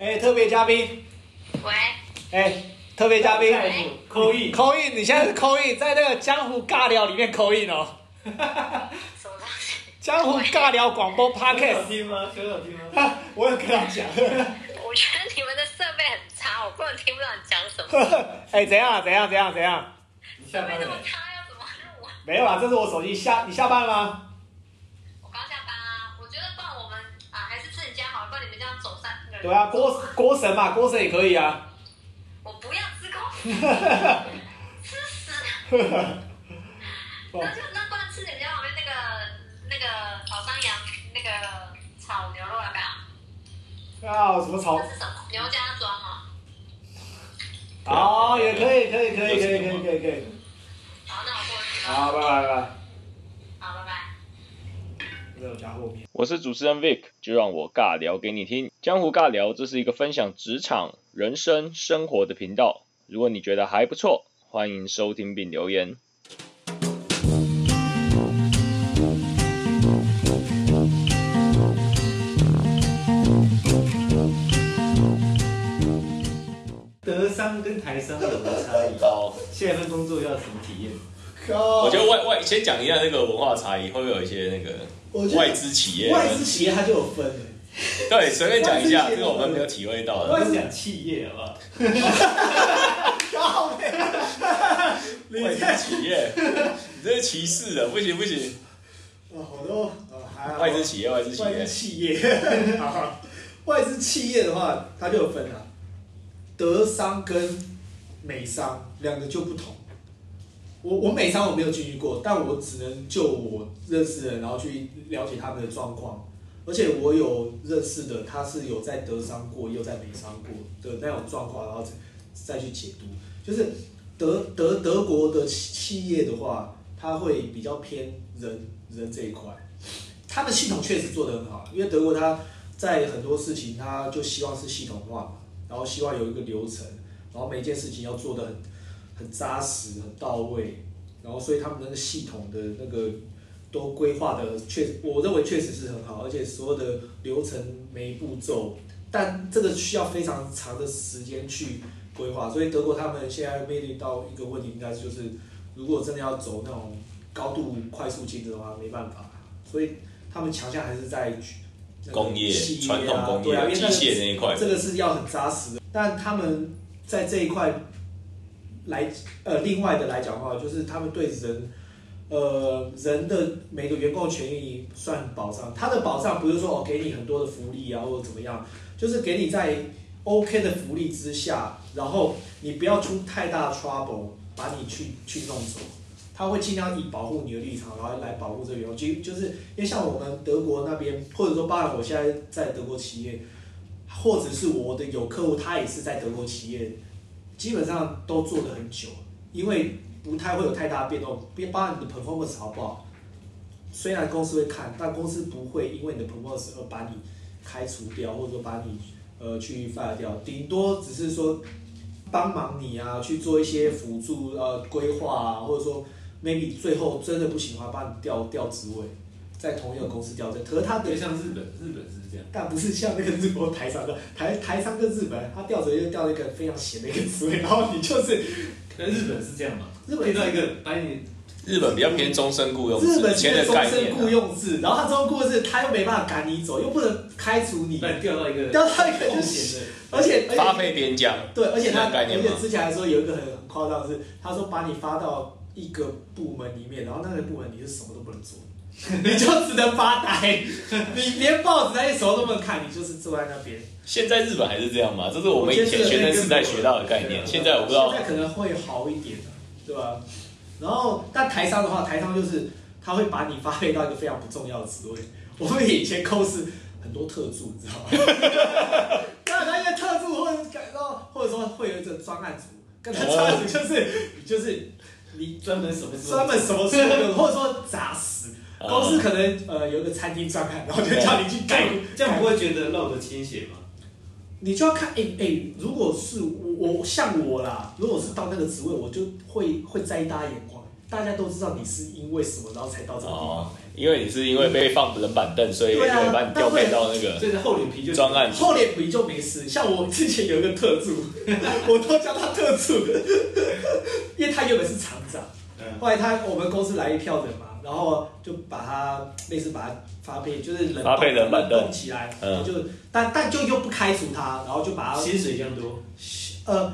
哎，特别嘉宾，喂，哎，特别嘉宾，扣印，扣印，你现在是扣印，在那个江湖尬聊里面扣印哦。什么东西？江湖尬聊广播 podcast，听吗？学有听吗？我有跟他讲。我觉得你们的设备很差，我根本听不到你讲什么。哎，怎样啊？怎样？怎样？怎样？你设备那么下班了？差，要怎么录啊？没有啦，这是我手机。下你下班了吗？对啊，郭郭神嘛，郭神也可以啊。我不要自贡，吃屎！那就那不然吃你们家旁边那个那个炒山羊，那个炒牛肉要不要？啊，什么炒这？是什么？牛家庄啊。哦，也可以，可以，可以，可以，可以，可以，可以。好，那我过去了。好，拜拜，拜拜。好，拜拜。没有加后面。我是主持人 Vic，就让我尬聊给你听。江湖尬聊，这是一个分享职场、人生、生活的频道。如果你觉得还不错，欢迎收听并留言。德商跟台商有什么差异？哦，下一份工作要什么体验？靠我觉得外外先讲一下那个文化差异，会不会有一些那个我觉得外资企业？外资企业它就有分了。对，随便讲一下，这个我们没有体会到我的。是讲企业好不好？靠背，外资企业，你这是歧视的，不行不行。哦，好多哦，还好外资企业，外资企外资业，企业，好外资企业的话，它就有分了，德商跟美商两个就不同。我我美商我没有进去过，但我只能就我认识的人，然后去了解他们的状况。而且我有认识的，他是有在德商过，也有在美商过的那种状况，然后再去解读。就是德德德国的企企业的话，它会比较偏人人这一块。他们系统确实做得很好，因为德国它在很多事情它就希望是系统化嘛，然后希望有一个流程，然后每件事情要做得很很扎实、很到位，然后所以他们那个系统的那个都规划的确，我认为确实是很好，而且所有的流程每一步骤，但这个需要非常长的时间去规划，所以德国他们现在面临到一个问题，应该就是如果真的要走那种高度快速竞争的话，没办法，所以他们强项还是在那个工业传统工业、机械那一块这个是要很扎实的。但他们在这一块来，呃，另外的来讲的话，就是他们对人，呃，人的每个员工权益算保障。他的保障不是说哦给你很多的福利啊，或者怎么样，就是给你在 OK 的福利之下，然后你不要出太大的 trouble，把你去去弄走。他会尽量以保护你的立场，然后来保护这个员工。就就是因为像我们德国那边，或者说包括我现在在德国企业，或者是我的有客户，他也是在德国企业，基本上都做了很久，因为不太会有太大变动，别包含你的 performance 好不好。虽然公司会看，但公司不会因为你的 performance 而把你开除掉，或者说把你呃去 fire 掉，顶多只是说帮忙你啊去做一些辅助呃规划啊，或者说 maybe 最后真的不行的话，把你调调职位，在同一个公司调整。可是他的对，像日本，日本是这样。但不是像那个日本台商的台台商跟日本，他调职就调一个非常闲的一个职位，然后你就是但日本是这样嘛？日本遇到一个把你日本比较偏终身雇佣制，日本以前的是终身概念啊、雇佣制，然后他终身雇佣制，他又没办法赶你走，又不能开除你，把你调到一个调到一个风就是险的，而且发配边疆，对，而且他而且之前还说有一个很很夸张的是，他说把你发到一个部门里面，然后那个部门你是什么都不能做，你就只能发呆，你连报纸那些什么都不能看，你就是坐在那边。现在日本还是这样吗？这是我们以前学生时代学到的概念，现在我不知道现。在可能会好一点对吧？然后，但台商的话，台商就是他会把你发配到一个非常不重要的职位。我们以前公司很多特助，你知道吗？那那些特助或者然后或者说会有一个专案组，跟他专案组就是就是你专门什么专门什么事或者说杂事。公司可能呃有一个餐厅专案，然后就叫你去改这样不会觉得漏得倾斜吗？你就要看，哎、哎、如果是我我像我啦，如果是到那个职位，我就会会在意大家眼光，大家都知道你是因为什么，然后才到这个地方来。因为你是因为被放冷板凳，所以对啊会把你调配到那个所以厚脸皮就专案厚脸皮就没事。像我之前有一个特助，我都叫他特助，因为他原本是厂长，嗯后来他我们公司来一票人嘛，然后就把他类似把他发配，就是冷冻发配冷冷冻起来，嗯。然后就但但就又不开除他，然后就把他薪水一样多，呃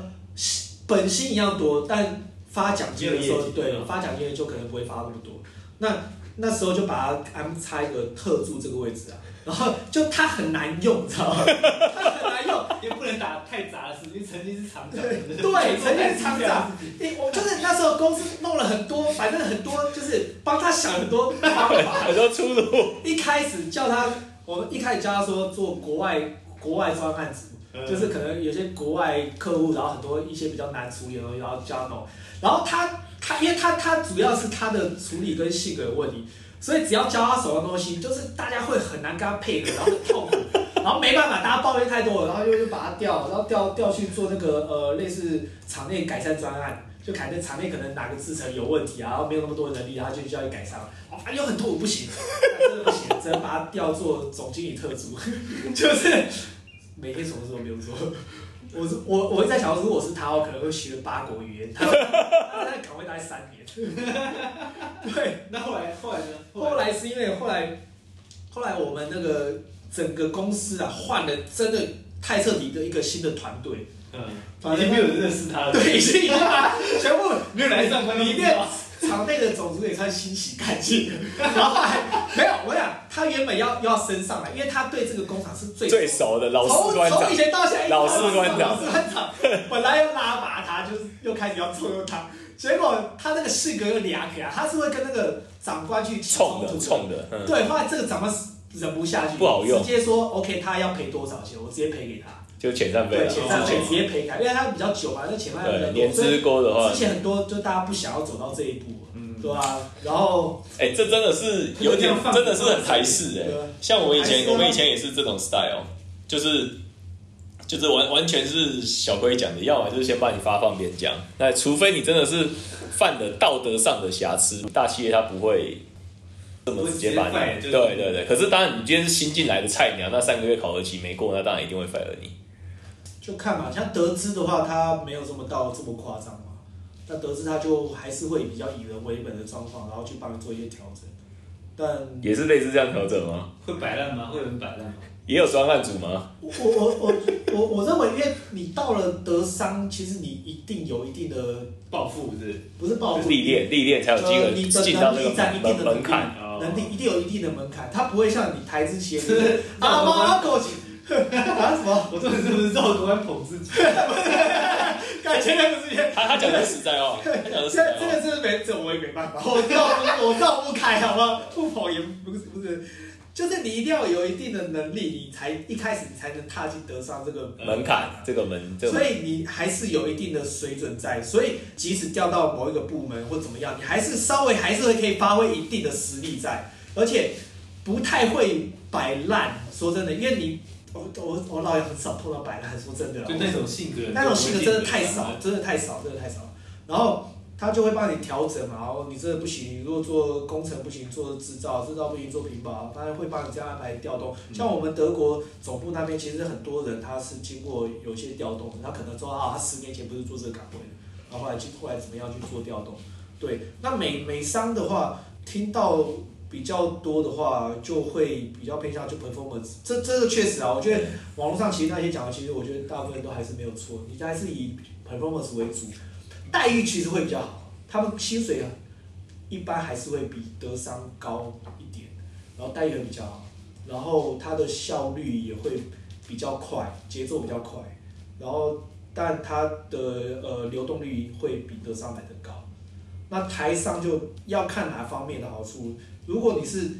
本薪一样多，但发奖金的时候对嗯。发奖金就可能不会发那么多。那那时候就把他安插一个特助这个位置啊，然后就他很难用，你知道吗？他很难用，也不能打太杂的事，因为曾经是厂长，对，曾经是厂长，你我就是那时候公司弄了很多，反正很多就是帮他想很多方法。很多出路。一开始叫他，我们一开始叫他说做国外国外专案组，嗯就是可能有些国外客户，然后很多一些比较难处理的东西，然后叫他弄。然后他他，因为他他主要是他的处理跟性格有问题，所以只要教他手上东西，就是大家会很难跟他配合，然后很痛苦，然后没办法，大家抱怨太多了，然后又又把他调，然后调调去做那个呃类似场内改善专案。就可能场内可能哪个制程有问题啊，然后没有那么多能力，然后就叫你改善，哦，反正又很痛苦，不行，真的不行，只能把他调做总经理特助，就是每天什么事都没有做。我是我我在想，如果是他，我可能会学八国语言，他 他在岗位待三年。对，那后来后来呢？后来是因为后来后来我们那个整个公司啊换了真的太彻底的一个新的团队，嗯，反正已经没有人认识他了，对，已经全部没有来上班里面场内的种族也算清洗干净，然后还没有，我想他原本要要升上来，因为他对这个工厂是最最熟的老从士官长。从以，前到现在，老士官长。老士官长，本来要拉拔他，就是又开始要重用他，结果他那个性格又俩起来，他是会跟那个长官去起冲的。冲突冲的，嗯，对，后来这个长官忍不下去，不好用。直接说 OK，他要赔多少钱，我直接赔给他，就遣散费对，啊，遣散费之直接赔给他，因为他比较久嘛，那遣散费年资高的话之，前很多就大家不想要走到这一步，嗯，对啊？然后哎，这真的是有点，真的是很台式哎。像我以前，我们以前也是这种 style，就是就是完完全是小龟讲的，要么就是先把你发放边疆，那除非你真的是犯了道德上的瑕疵，大企业它不会这么直接把你，对就是对对。可是当然，你今天是新进来的菜鸟，那三个月考核期没过，那当然一定会 fire 你。就看嘛，像德资的话，他没有这么到这么夸张嘛。那德资他就还是会比较以人为本的状况，然后去帮你做一些调整。但也是类似这样调整吗？会摆烂吗？会有人摆烂吗？也有双案组吗？我我我我我 我认为，因为你到了德商，其实你一定有一定的暴富是不是抱负历练历练才有机会的进到那个能力在一定门的门槛。哦能力一定有一定的门槛，它不会像你台资企业就是啊妈狗 什么？我这是不是绕着弯捧自己？感前面不是也他他讲的是实在话，他讲的是实在话。这这个真的没这我也没办法，我绕我绕不开，好吗？不跑也不是不是，就是你一定要有一定的能力，你才一开始你才能踏进德商这个门槛这个门，这个所以你还是有一定的水准在，所以即使调到某一个部门或怎么样，你还是稍微还是会可以发挥一定的实力在，而且不太会摆烂。说真的，因为你我我我老也很少碰到白烂，说真的啦，就那种性格，那种性格真的太少，真的太少，真的太少。然后他就会帮你调整嘛，然后你这个不行，如果做工程不行，做制造，制造不行做屏保，他会帮你这样安排调动。像我们德国总部那边，其实很多人他是经过有一些调动，他可能说啊，他十年前不是做这个岗位的，然后后来去后来怎么样去做调动。对，那美美商的话，听到比较多的话，就会比较偏向就 performance。这这个确实啊，我觉得网络上其实那些讲的，其实我觉得大部分都还是没有错，你还是以 performance 为主，待遇其实会比较好，他们薪水啊，一般还是会比德商高一点，然后待遇会比较好，然后它的效率也会比较快，节奏比较快，然后但它的呃流动率会比德商来的高。那台商就要看哪方面的好处。如果你是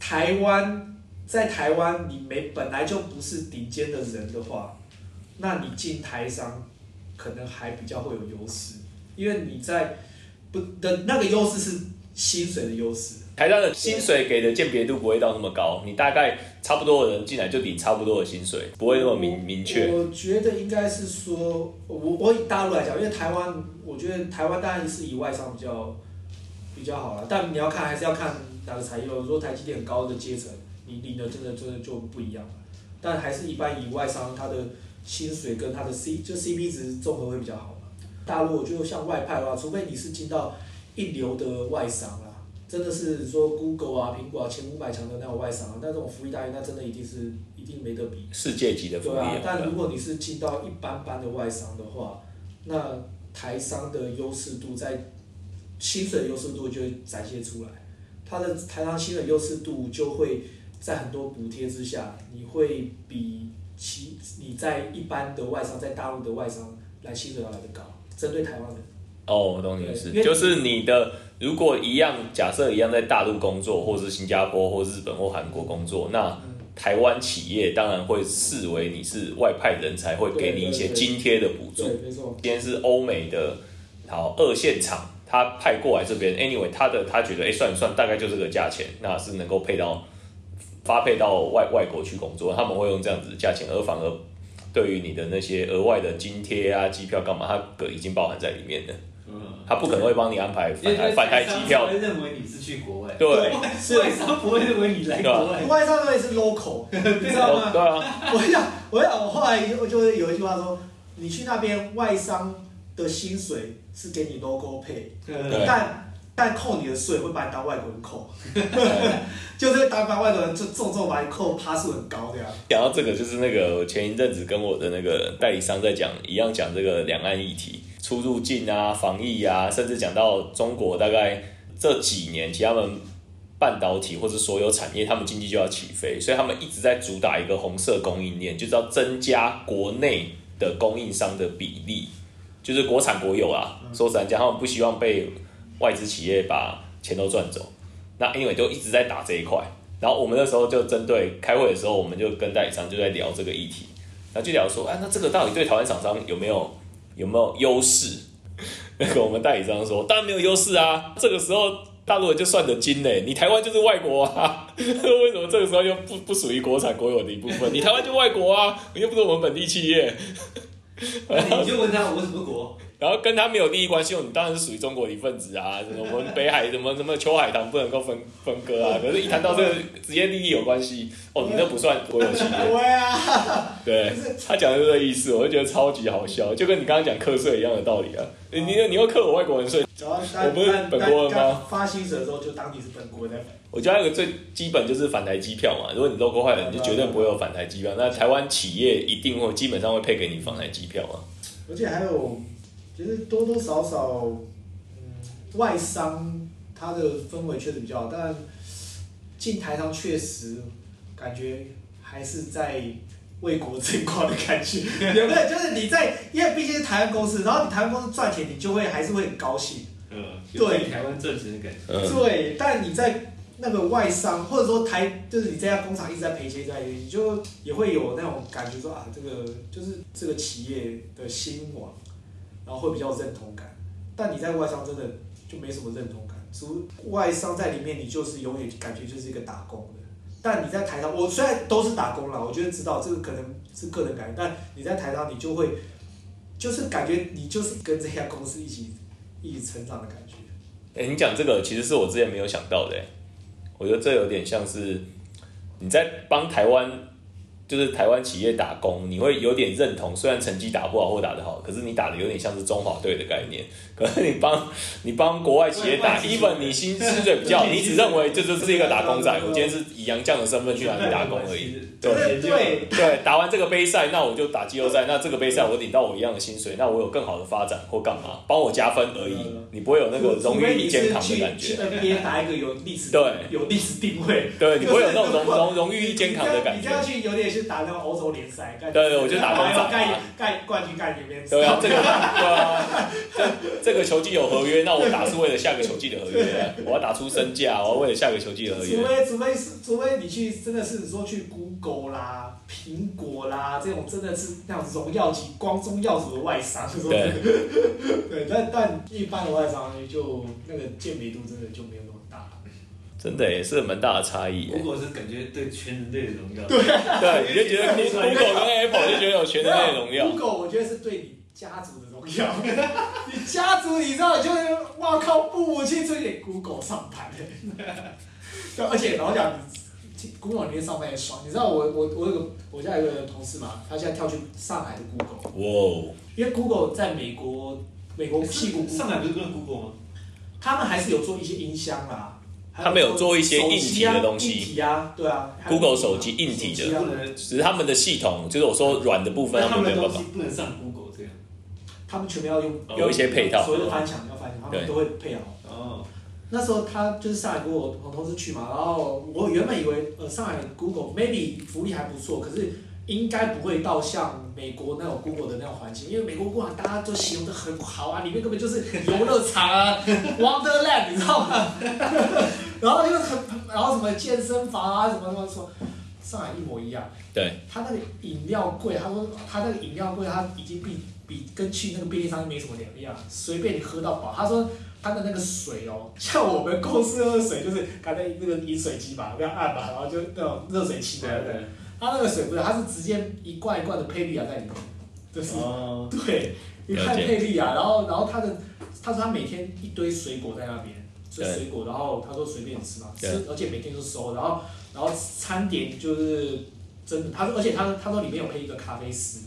台湾，在台湾你没本来就不是顶尖的人的话，那你进台商可能还比较会有优势，因为你在不的那个优势是薪水的优势。台上的薪水给的鉴别度不会到那么高，你大概差不多的人进来就领差不多的薪水，不会那么明明确。我觉得应该是说，我我以大陆来讲，因为台湾，我觉得台湾当然是以外商比较比较好了，但你要看还是要看哪个产业，有时候台积电很高的阶层，你领的真的真的就不一样了。但还是一般以外商，他的薪水跟他的 C 就 CP 值综合会比较好嘛。大陆我觉得像外派的话，除非你是进到一流的外商啦，真的是说 Google 啊、苹果啊前五百强的那种外商啊，那这种福利待遇那真的一定是一定没得比。世界级的福利对啊，但如啊，果你是进到一般般的外商的话，那台商的优势度在薪水的优势度就会展现出来，它的台商薪水优势度就会在很多补贴之下，你会比其你在一般的外商在大陆的外商来薪水要来的高，针对台湾人。哦，我懂你的意思就是你的如果一样，假设一样在大陆工作，或是新加坡或日本或韩国工作，那台湾企业当然会视为你是外派人才，会给你一些津贴的补助。对，没错。今天是欧美的好二线厂，他派过来这边，anyway，他的他觉得，哎、算一算大概就这个价钱，那是能够配到发配到外外国去工作，他们会用这样子的价钱，而反而对于你的那些额外的津贴啊、机票干嘛，他个已经包含在里面的，嗯，他不可能会帮你安排因为返台返台机票。会，认为你是去国外，对，外商不会认为你来国外。外商认为是 local，你知道吗？哦对啊，我想，我想，我后来我就会有一句话说，你去那边外商的薪水是给你 local pay，但但扣你的税会把你当外国人扣，就是当把外国人就重重把你扣趴数很高这样。讲到这个，就是那个我前一阵子跟我的那个代理商在讲，一样讲这个两岸议题，出入境啊、防疫啊，甚至讲到中国大概这几年，其实他们半导体或者所有产业，他们经济就要起飞，所以他们一直在主打一个红色供应链，就是要增加国内的供应商的比例，就是国产国有啊。说实在讲，他们不希望被外资企业把钱都赚走。那因为就一直在打这一块，然后我们那时候就针对开会的时候，我们就跟代理商就在聊这个议题，然后就聊说，哎，那这个到底对台湾厂商有没有有没有优势？那个我们代理商说，当然没有优势啊，这个时候大陆人就算得精嘞，你台湾就是外国啊，为什么这个时候又不不属于国产国有的一部分？你台湾就外国啊，你又不是我们本地企业，那你就问他我什么国？然后跟他没有利益关系，你当然是属于中国的一份子啊。什么我们北海什么什么秋海棠不能够分分割啊。可是，一谈到这个直接利益有关系，哦，你那不算国有企业。对啊，对，他讲的是这个意思，我就觉得超级好笑，就跟你刚刚讲课税一样的道理啊。你你你又克我外国人税，我不是本国人吗？发薪水的时候就当你是本国人。我觉得那个最基本就是返台机票嘛。如果你 local 坏了，你就绝对不会有返台机票。那台湾企业一定会基本上会配给你返台机票啊。而且还有，其实多多少少，嗯，外商它的氛围确实比较好，但进台商确实感觉还是在为国争光的感觉，有没有？就是你在，因为毕竟是台湾公司，然后你台湾公司赚钱，你就会还是会很高兴。嗯，对台湾挣钱的感觉。嗯，对，但你在那个外商，或者说台，就是你这家工厂一直在赔钱，在赔钱，你就也会有那种感觉说啊，这个就是这个企业的兴亡，然后会比较认同感。但你在外商真的就没什么认同感，除外商在里面，你就是永远感觉就是一个打工的。但你在台上，我虽然都是打工啦，我觉得知道这个可能是个人感觉，但你在台上你就会，就是感觉你就是跟这家公司一起一起成长的感觉。哎、你讲这个其实是我之前没有想到的、我觉得这有点像是你在帮台湾，就是台湾企业打工，你会有点认同，虽然成绩打不好或打得好，可是你打的有点像是中华队的概念。可是你帮你帮国外企业打，even 你薪薪水比较好，你只认为这就是一个打工仔，我今天是以洋将的身份去哪里打工而已。对对对，对，打完这个杯赛，那我就打季后赛。那这个杯赛我领到我一样的薪水，那我有更好的发展或干嘛，帮我加分而已。你不会有那个荣誉一肩扛的感去觉。NBA 打一个有历史对有历史定位，对，你不会有那种荣荣荣誉一肩扛的感觉你这。样去有点是打那种欧洲联赛，干对对我就打工仔盖盖冠军盖里面。对啊，这个对啊，这这个球季有合约，那我打是为了下个球季的合约，我要打出身价，我要为了下个球季的合约除。非除非是除非你去真的是说去 Google 啦、苹果啦这种真的是那种荣耀级、光宗耀祖的外商，说对 对，但但一般的外商就那个鉴别度真的就没有那么大。真的也是蛮大的差异耶。如果是感觉对全人类的荣耀，对对，你就觉得 Google 跟 Apple 就觉得有全人类荣耀。Google 我觉得是对你家族的荣耀，你家族你知道，就是哇靠，父母亲出去 Google 上班 对，而且老实讲，你 Google 里面上班也爽。你知道我我我有个我家有个同事嘛，他现在跳去上海的 Google，哇哦，因为 Google 在美国美国屁股上海不是跟 Google 吗？他们还是有做一些音箱啦，他们有做一些硬体的东西。硬体啊，对啊。Google 手机硬体的。只是他们的系统，就是我说软的部分，他他们没有办法。们的东西。不能上 Google 这样。他们全部要用有一些配套。所谓的翻墙要翻墙，他们都会配好。哦，那时候他就是上海 Google，我同事去嘛，然后我原本以为呃上海 Google maybe 福利还不错，可是应该不会到像美国那种 Google 的那种环境，因为美国 Google 大家都形容的很好啊，里面根本就是游乐场啊，Wonderland，你知道吗？然后又很，然后什么健身房啊，什么什么什么，上海一模一样。对，他那个饮料柜，他说他那个饮料柜，他已经比比跟去那个便利商店没什么两样，随便你喝到饱。他说他的那个水哦，像我们公司喝的水就是刚才那个饮水机嘛，不要按嘛，然后就那种热水器嘛，对不对？他那个水不是，他是直接一罐一罐的配利亚在里面，就是、哦，对，你看配利亚，然后然后他的他说他每天一堆水果在那边，吃水果，然后他说随便吃嘛，吃而且每天都收，然后然后餐点就是真的，他说而且他他说里面有配一个咖啡师，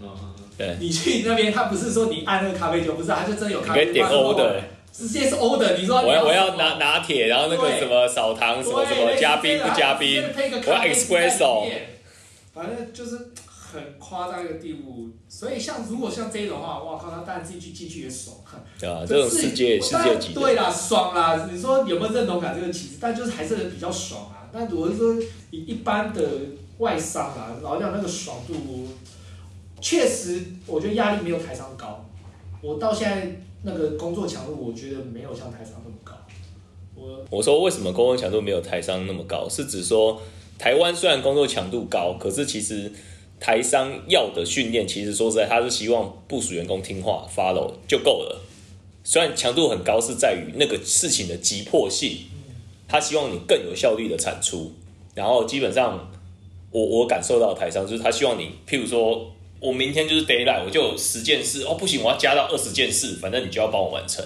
哦，对，你去那边他不是说你按那个咖啡酒，不是，他就真的有咖啡，你可以点 order，直接是 order，你说我要我要拿拿铁，然后那个什么少糖什么什么加冰不加冰，我要 espresso 面反正就是很夸张一个地步。所以像如果像这种的话，哇靠，他当然自己去进去也爽。对啊？这种世界世界级的，对啦，爽啦！你说有没有认同感这个其实，但就是还是比较爽啊。但如果是说，以一般的外商啊，老实讲那个爽度，确实我觉得压力没有台商高。我到现在那个工作强度，我觉得没有像台商那么高。我我说为什么工作强度没有台商那么高？是指说台湾虽然工作强度高，可是其实台商要的训练，其实说实在，他是希望部署员工听话 follow 就够了。虽然强度很高，是在于那个事情的急迫性，他希望你更有效率的产出。然后基本上，我我感受到台商就是他希望你，譬如说我明天就是 d a y l i g h t 我就十件事，哦不行，我要加到二十件事，反正你就要帮我完成。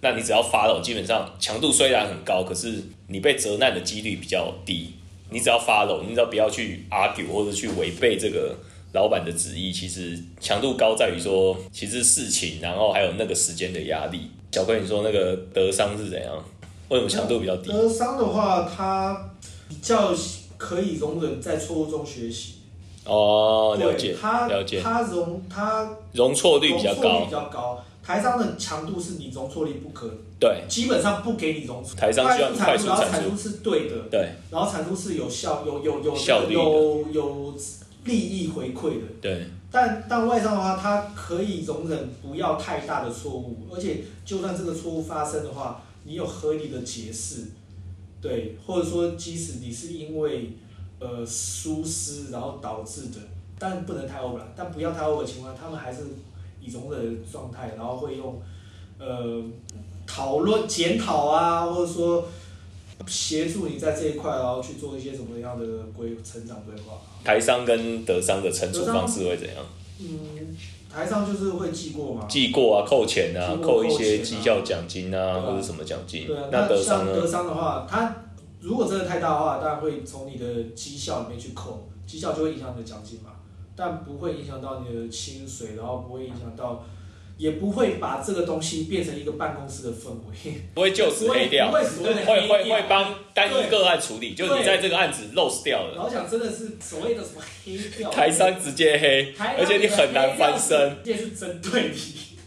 那你只要 follow，基本上强度虽然很高，可是你被责难的几率比较低。你只要 follow，你只要不要去 argue 或者去违背这个老板的旨意，其实强度高在于说，其实事情，然后还有那个时间的压力。小哥，你说那个德商是怎样？为什么强度比较低？德商的话，它比较可以容忍在错误中学习。哦，了解，它了解，它容它容错率比较高容错率比。较高。台商的强度是你容错率不可，对。基本上不给你容错。台商希望你快速然后产出。是对的，对。然后产出是有效、有有有效率有有利益回馈的。对，但但外商的话，它可以容忍不要太大的错误，而且就算这个错误发生的话，你有合理的解释，对，或者说即使你是因为呃疏失然后导致的，但不能太 over，但不要太 over 的情况下，他们还是以容忍的状态，然后会用呃讨论检讨啊，或者说协助你在这一块，然后去做一些什么样的规成长规划。台商跟德商的惩处方式会怎样？嗯，台商就是会记过嘛。记过啊，扣钱啊，扣一些绩效奖金啊，啊或者什么奖金对啊，。那德商呢德？商的话，他如果真的太大的话，当然会从你的绩效里面去扣，绩效就会影响你的奖金嘛，但不会影响到你的薪水，然后不会影响到，也不会把这个东西变成一个办公室的氛围，不会就此黑掉不，会所谓的会会帮单一个案处理，就是你在这个案子 lose 掉了，然后讲真的是所谓的什么黑掉，台商直接黑，而且你很难翻身。，这是针对你，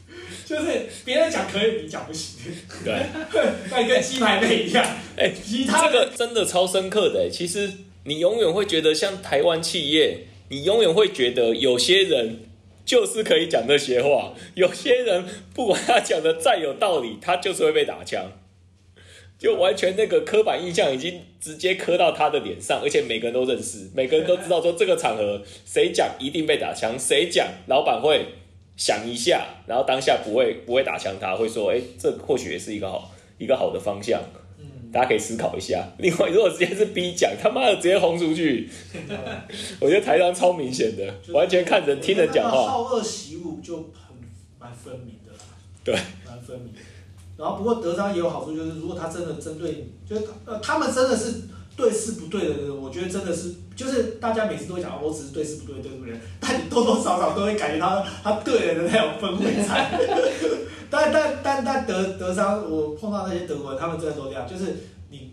就是别人讲可以，你讲不行，对，那跟鸡排妹一样，哎其他这个真的超深刻的欸。其实你永远会觉得，像台湾企业，你永远会觉得有些人就是可以讲这些话，有些人不管他讲的再有道理，他就是会被打枪。就完全那个刻板印象已经直接刻到他的脸上，而且每个人都认识，每个人都知道说这个场合谁讲一定被打枪，谁讲老板会想一下，然后当下不会不会打枪他，会说，哎、这或许也是一个好一个好的方向。嗯，大家可以思考一下。另外，如果直接是 B 讲，他妈的直接轰出去，我觉得台上超明显的，完全看人听人讲话。少二习武就很蛮分明的啦。对，蛮分明的。然后不过德商也有好处，就是如果他真的针对你，就是呃他们真的是对事不对的人，我觉得真的是就是大家每次都会讲，哦我只是对事不对，对不对？但你多多少少都会感觉到他对人的那种氛围在。但但但但德德商，我碰到那些德国人，他们真的都这样，就是你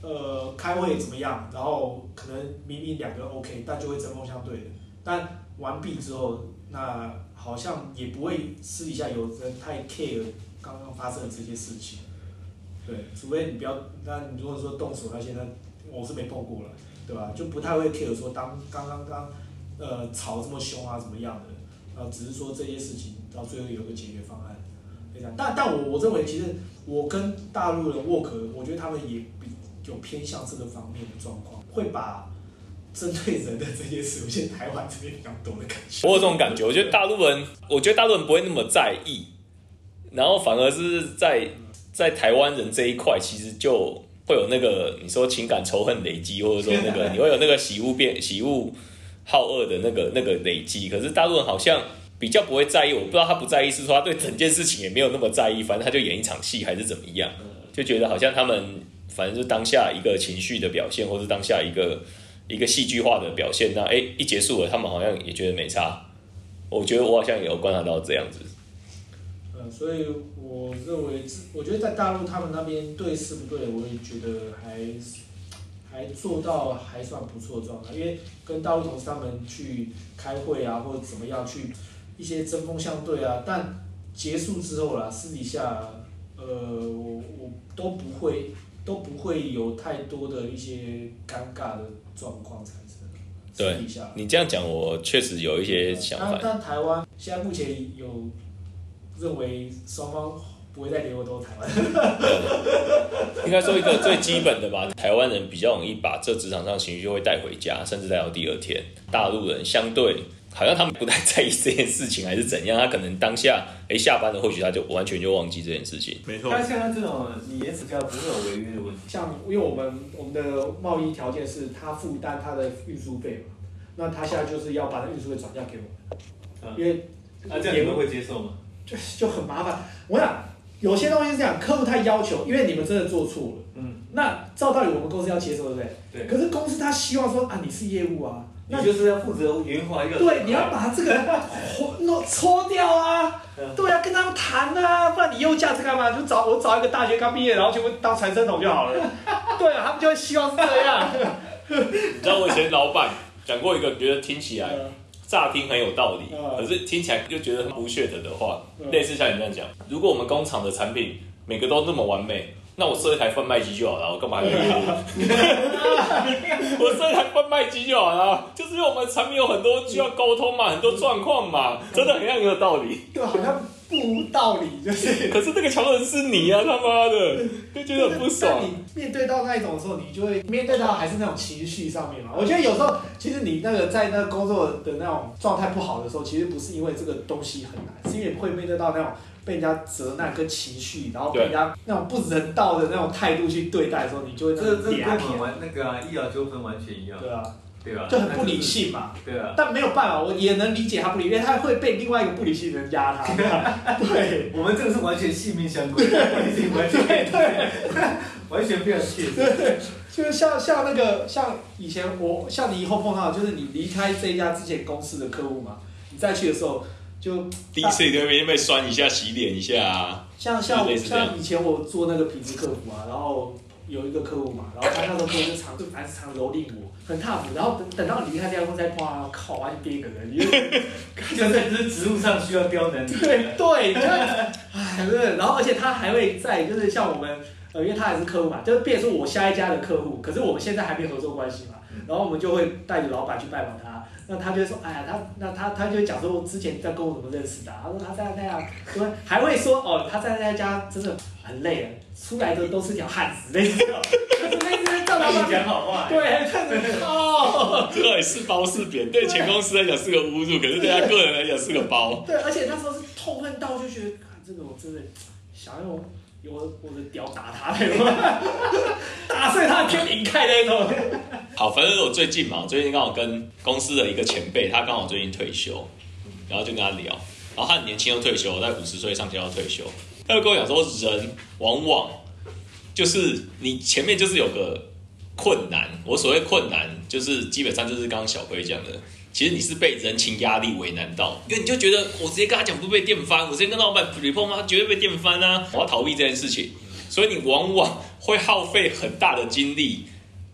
呃开会怎么样，然后可能明明两个 OK，但就会针锋相对的。但完毕之后，那好像也不会私底下有人太 care 刚刚发生的这些事情。对，除非你不要，那你如果说动手那些，那我是没碰过了，对吧？就不太会 care 说当刚刚刚呃吵这么凶啊怎么样的，呃，只是说这些事情到最后有个解决方案。这样，但但我我认为其实我跟大陆人 work，我觉得他们也比有偏向这个方面的状况，会把针对人的这些事，我现在台湾这边比较多的感觉。我有这种感觉，我觉得大陆人，我觉得大陆人不会那么在意，然后反而是在在台湾人这一块，其实就会有那个你说情感仇恨累积，或者说那个 你会有那个喜恶变喜恶好恶的那个那个累积。可是大陆人好像比较不会在意，我不知道他不在意是说他对整件事情也没有那么在意，反正他就演一场戏还是怎么样，就觉得好像他们反正就当下一个情绪的表现，或是当下一个一个戏剧化的表现，那哎一结束了，他们好像也觉得没差。我觉得我好像有观察到这样子。嗯，所以我认为，我觉得在大陆他们那边对事不对，我也觉得还还做到还算不错的状态。因为跟大陆同事他们去开会啊，或者怎么样去一些针锋相对啊，但结束之后啦，私底下呃，我我都不会都不会有太多的一些尴尬的状况产生。对私底下。你这样讲，我确实有一些想但法。但台湾现在目前有认为双方不会再联络都台湾。应该说一个最基本的吧，台湾人比较容易把这职场上情绪就会带回家，甚至带到第二天。大陆人相对好像他们不太在意这件事情，还是怎样？他可能当下哎下班了，或许他就完全就忘记这件事情。没错。但像他这种，你延迟交不会有违约的问题。像因为我们我们的贸易条件是他负担他的运输费嘛，那他现在就是要把他运输费转嫁给我们，嗯因为那这样你们会接受吗？就就很麻烦。我想有些东西是这样，客户他要求，因为你们真的做错了，嗯，那照道理我们公司要接受，对不对？对。可是公司他希望说啊，你是业务啊，那你就是要负责圆滑一个。对，你要把这个搓弄搓掉啊嗯，对啊，跟他们谈啊，不然你业务价值干嘛？就找我找一个大学刚毕业，然后就当传声筒就好了。对啊，他们就会希望是这样。你知道我以前老板讲过一个，觉得听起来嗯乍听很有道理，嗯可是听起来就觉得很不屑的的话，嗯类似像你这样讲，如果我们工厂的产品每个都那么完美，那我设一台贩卖机就好了，我干嘛还要业务？我设一台贩卖机就好了，就是因为我们产品有很多需要沟通嘛，很多状况嘛，真的很像很有道理。对，好像不无道理，就是。可是那个强人是你啊，他妈的，就觉得很不爽但。你面对到那一种的时候，你就会面对到还是那种情绪上面嘛。我觉得有时候其实你那个在那个工作的那种状态不好的时候，其实不是因为这个东西很难，是因为会面对到那种被人家责难跟情绪，然后被人家那种不人道的那种态度去对待的时候，你就会这这跟我们皮玩那个啊医疗纠纷完全一样，对啊，对吧？就很不理性嘛。对啊，但没有办法，我也能理解他不理性，因为他会被另外一个不理性的人压他。对，我们这个是完全性命相关，完全 完全对对。完全非常切实。就是像像那个像以前我像你以后碰到，就是你离开这一家之前公司的客户嘛，你再去的时候，就第一次你就被被酸一下、洗脸一下啊。像像像以前我做那个品质客服啊，然后有一个客户嘛，然后他那时候客户就常就反正常蹂躏我，很 tough，然后等等到离开这家公司哇，靠，我要去编一个人，因为就在这职务上需要刁难你。对 对，就哎，真的，然后而且他还会在，就是像我们，呃，因为他也是客户嘛，就是变成说我下一家的客户，可是我们现在还没有合作关系嘛，然后我们就会带着老板去拜访他，那他就会说，哎呀，他那他他就会讲说，我之前在跟我怎么认识的啊、他说他在那样，对，还会说哦，他在那家真的很累了，出来的都是条汉子，类似这种，就是类似叫老板帮你讲好话。对，看着哦。对是褒是贬？对前公司来讲是个侮辱，可是对他个人来讲是个褒。对，而且那时候是痛恨到就觉得，看这个我真的想用用我我的屌打他那种，打碎他的天灵盖那种。好，反正我最近嘛，最近刚好跟公司的一个前辈，他刚好最近退休，然后就跟他聊，然后他很年轻就退休，在五十岁上下要退休。他就跟我讲说，人往往就是你前面就是有个困难，我所谓困难就是基本上就是刚刚小辉讲的，其实你是被人情压力为难到，因为你就觉得我直接跟他讲不被电翻，我直接跟老板 report 吗？绝对被电翻啊！我要逃避这件事情，所以你往往会耗费很大的精力。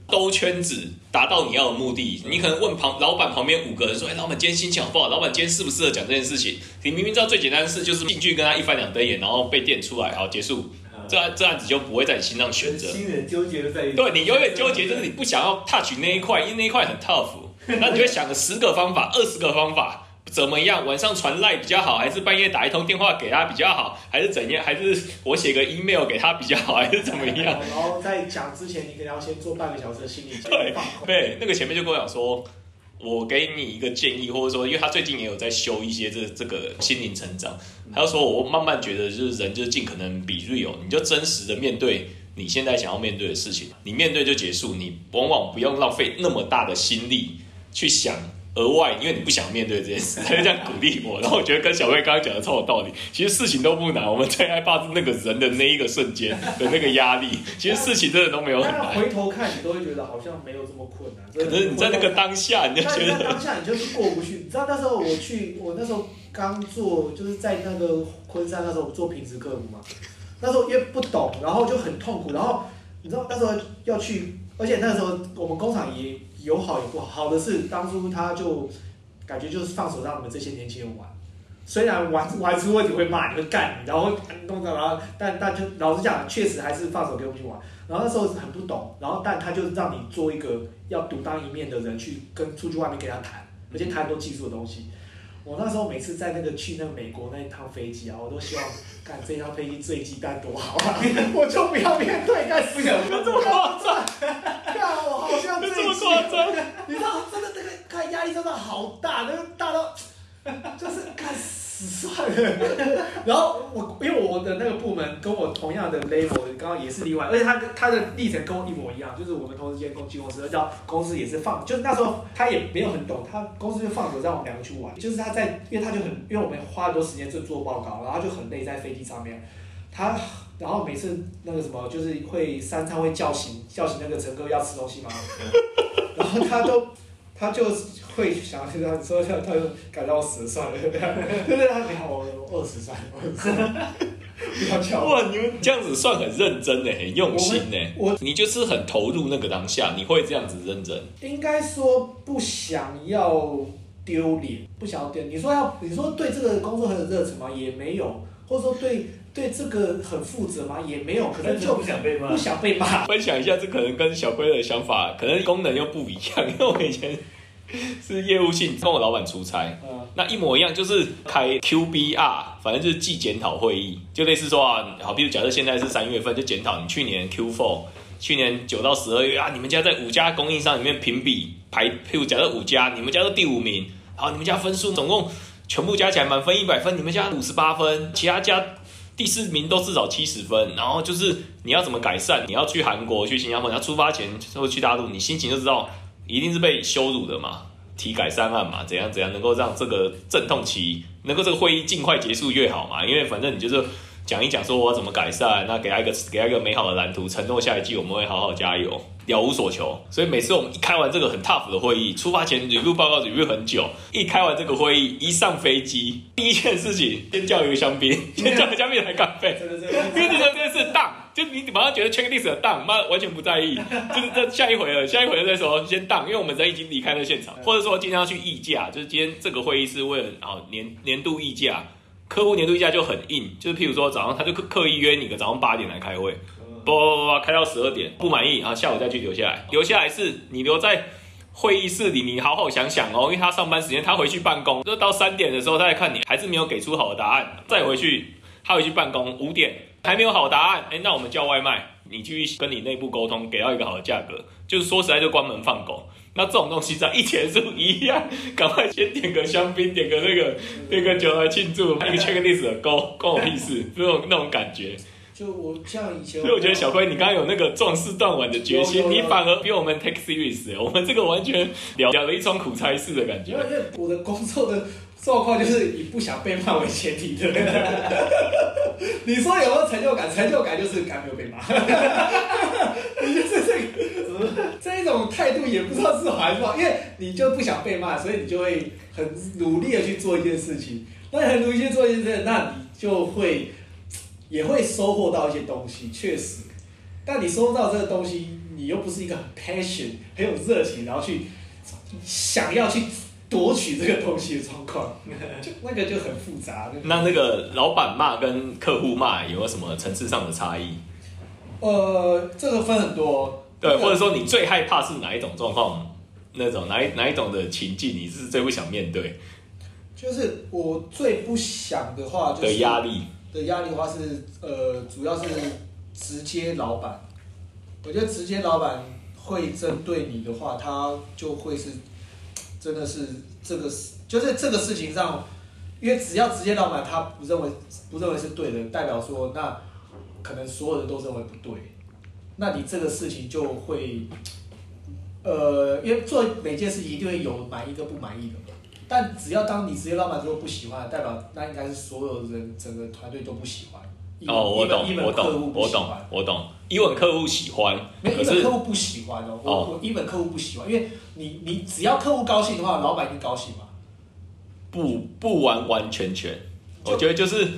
兜圈子达到你要的目的，你可能问旁老板旁边五个人说：“哎，老板今天心情好不好？老板今天适不适合讲这件事情？”你明明知道最简单的事就是进去跟他一翻两瞪眼，然后被电出来，好结束，这案这案子就不会在你心上悬着。心里纠结在。对你永远纠结，就是你不想要 touch 那一块，因为那一块很 tough，那你就会想个十个方法、二十个方法。怎么样？晚上传赖比较好，还是半夜打一通电话给他比较好，还是怎样？还是我写个 email 给他比较好，还是怎么样？然后在讲之前，你可能要先做半个小时的心理对对，那个前面就跟我讲说，我给你一个建议，或者说，因为他最近也有在修一些这这个心灵成长，他就说我慢慢觉得，就是人就是尽可能比 real，你就真实的面对你现在想要面对的事情，你面对就结束，你往往不用浪费那么大的心力去想。额外，因为你不想面对这件事，他就这样鼓励我。然后我觉得跟小慧刚刚讲的超有道理。其实事情都不难，我们最害怕是那个人的那一个瞬间的那个压力。其实事情真的都没有很难。回头看，你都会觉得好像没有这么困难。可是你在那个当下，你就觉得当下你就是过不去。你知道那时候我去，我那时候刚做，就是在那个昆山那时候做平时客服嘛。那时候因为不懂，然后就很痛苦。然后你知道那时候要去，而且那时候我们工厂也。有好有不好，好的是当初他就感觉就是放手让你们这些年轻人玩，虽然玩玩出问题会骂你会干你，然后弄到然后但但就老实讲，确实还是放手给我们去玩。然后那时候很不懂，然后但他就让你做一个要独当一面的人去跟出去外面跟他谈，而且谈很多技术的东西。我那时候每次在那个去那个美国那一趟飞机啊，我都希望干这趟飞机坠机该多好啊！我就不要面对，干死人，这么夸张？看我好像坠机，你知道真的那个看压力真的好大，那个大到就是干死。算了，然后我因为我的那个部门跟我同样的 level，刚刚也是例外，而且他他的历程跟我一模一样，就是我们同时间公进公司，叫公司也是放，就那时候他也没有很懂，他公司就放手让我们两个去玩，就是他在，因为他就很，因为我们花很多时间做做报告，然后就很累在飞机上面，他然后每次那个什么就是会三餐会叫醒叫醒那个乘客要吃东西嘛，然后他都他就。会想这样说，他他就改到十算了，对不对？他你好，我二十算，不要叫哇！你们这样子算很认真呢，很用心呢。我你就是很投入那个当下，你会这样子认真。应该说不想要丢脸，不想要丢。你说要，你说对这个工作很有热忱吗？也没有，或者说对对这个很负责吗？也没有。可能就不想被骂，不想被骂。分享一下，这可能跟小龟的想法，可能功能又不一样，因为我以前。是业务性，跟我老板出差，那一模一样，就是开 QBR，反正就是季检讨会议，就类似说啊，好，比如假设现在是三月份，就检讨你去年 Q4，去年九到十二月啊，你们家在五家供应商里面评比排，譬如假设五家，你们家都第五名，好，你们家分数总共全部加起来满分一百分，你们家五十八分，其他家第四名都至少七十分，然后就是你要怎么改善，你要去韩国、去新加坡，你要出发前或去大陆，你心情就知道。一定是被羞辱的嘛？体改善案嘛？怎样怎样能够让这个阵痛期能够这个会议尽快结束越好嘛？因为反正你就是讲一讲说我怎么改善，那给他一个给他一个美好的蓝图，承诺下一季我们会好好加油，了无所求。所以每次我们一开完这个很 tough 的会议，出发前 review 报告 review 很久，一开完这个会议，一上飞机第一件事情先叫一个香槟，先叫个香槟来干杯，因为你这件事大。就你马上觉得 checklist 的当，妈完全不在意，就是这下一回了，下一回再说，先当，因为我们人已经离开了现场，或者说今天要去议价，就是今天这个会议是为了啊年年度议价，客户年度议价就很硬，就是譬如说早上他就刻刻意约你个早上八点来开会，不不不开到十二点，不满意啊下午再去留下来，留下来是你留在会议室里，你好好想想哦，因为他上班时间他回去办公，就到三点的时候他来看你还是没有给出好的答案，再回去他回去办公五点。还没有好答案，哎，那我们叫外卖，你继续跟你内部沟通，给到一个好的价格，就是说实在就关门放狗。那这种东西在一前是一样，赶快先点个香槟，点个那个那个酒来庆祝，一个 checklist 的勾，关我屁事，那种那种感觉。就我像以前，所以我觉得小辉，你刚刚有那个壮士断腕的决心，你反而比我们 take serious，我们这个完全了了了一桩苦差事的感觉。因为我的工作的。状况就是以不想被骂为前提的。你说有没有成就感？成就感就是敢没有被骂。你就是这个这一种态度，也不知道是好还是不好，因为你就不想被骂，所以你就会很努力的去做一件事情。那你很努力去做一件事情，那你就会也会收获到一些东西，确实。但你收到这个东西，你又不是一个很 passion、很有热情，然后去想要去夺取这个东西的状况，就那个就很复杂。那那个老板骂跟客户骂有没有什么层次上的差异？呃，这个分很多，对，或者说你最害怕是哪一种状况？那种哪一哪一种的情境，你是最不想面对就是我最不想的话，就是压力？的压力的话是呃，主要是直接老板。我觉得直接老板会针对你的话，他就会是真的是这个事就是这个事情上，因为只要直接老板他不认为不认为是对的，代表说那可能所有人都认为不对，那你这个事情就会呃，因为做每件事情一定会有满意跟不满意的嘛。但只要当你直接老板如果不喜欢，代表那应该是所有人整个团队都不喜欢。哦，我懂我懂，我懂我懂。一本客户喜欢，没有一本客户不喜欢哦，我哦我一本客户不喜欢，因为你你只要客户高兴的话，老板一定高兴嘛。不不完完全全，我觉得就是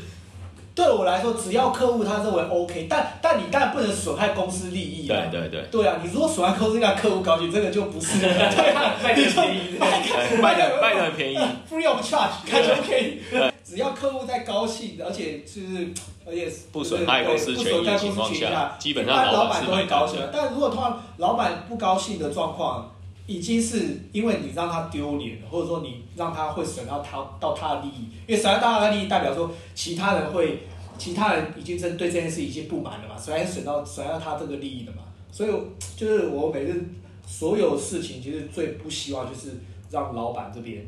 对我来说，只要客户他认为 OK，但但你当然不能损害公司利益啊。对对对，对啊，你如果损害公司让客户高兴，这个就不是对啊，卖的便宜对卖的卖的很便宜，free of charge，看就 OK。只要客户在高兴，而且就是而且不损害公司对权益的情况下，基本上老板都会高兴。。高兴但如果通常老板不高兴的状况，已经是因为你让他丢脸了，或者说你让他会损到他到他的利益，因为损害到他的利益，代表说其他人会，其他人已经针对这件事已经不满了嘛，损害损到损害到他这个利益的嘛，所以就是我每次所有事情，其实最不希望就是让老板这边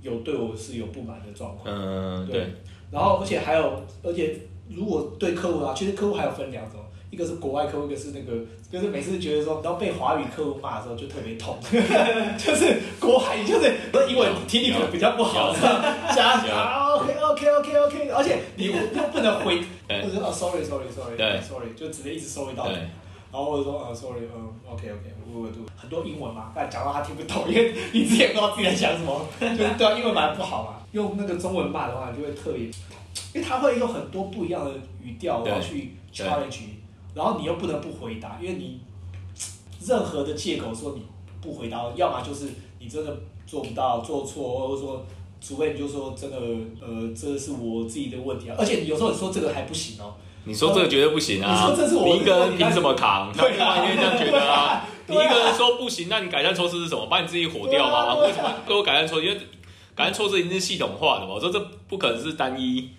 有对我是有不满的状况。嗯，对。对，然后而且还有，而且如果对客户啊，其实客户还有分两种，一个是国外客户，一个是那个，就是每次觉得说，然后被华语客户骂的时候就特别痛，就是国海就是不是英文听力可能比较不好，加有啊 OK OK OK OK，而且你又不能回，对。或者说哦 sorry sorry sorry sorry，就直接一直 sorry 到底。然后我就说啊 sorry 嗯 OK OK 我我读很多英文嘛，但讲到他听不懂，因为你自己也不知道自己在讲什么，就是对啊，英文蛮不好嘛。用那个中文骂的话，就会特别，因为他会用很多不一样的语调，然后去对。challenge 你，然后你又不能不回答，因为你任何的借口说你不回答，要么就是你真的做不到、做错，或者说。除非你就说真的，呃，这是我自己的问题啊，而且你有时候你说这个还不行哦，你说这个绝对不行啊！你说这是我一个人凭什么扛？对啊另外一个人这样觉得啊。你一个人说不行，那你改善措施是什么？把你自己火掉啊为什么给我改善措施？因为改善措施一定是系统化的嘛。我说这不可能是单一。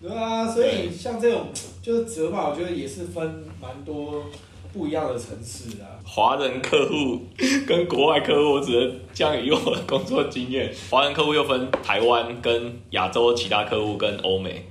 对啊，所以像这种就是折吧，我觉得也是分蛮多不一样的层次的。华人客户跟国外客户，我只能这样以我的工作经验，华人客户又分台湾跟亚洲其他客户跟欧美。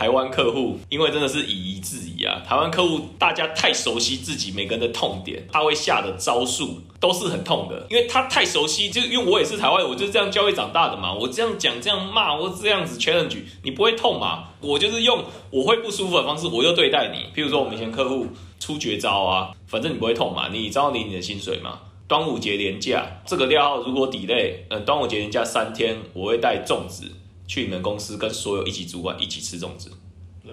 台湾客户因为真的是以夷制夷啊，台湾客户大家太熟悉自己每个人的痛点，他会下的招数都是很痛的，因为他太熟悉，就因为我也是台湾，我就是这样教育长大的嘛，我这样讲这样骂，我这样子 challenge，你不会痛嘛？我就是用我会不舒服的方式，我就对待你。譬如说我们以前客户出绝招啊，反正你不会痛嘛，你知道领你的薪水嘛。端午节连假这个料如果 delay，呃，端午节连假三天，我会带粽子去你们公司跟所有一级主管一起吃粽子。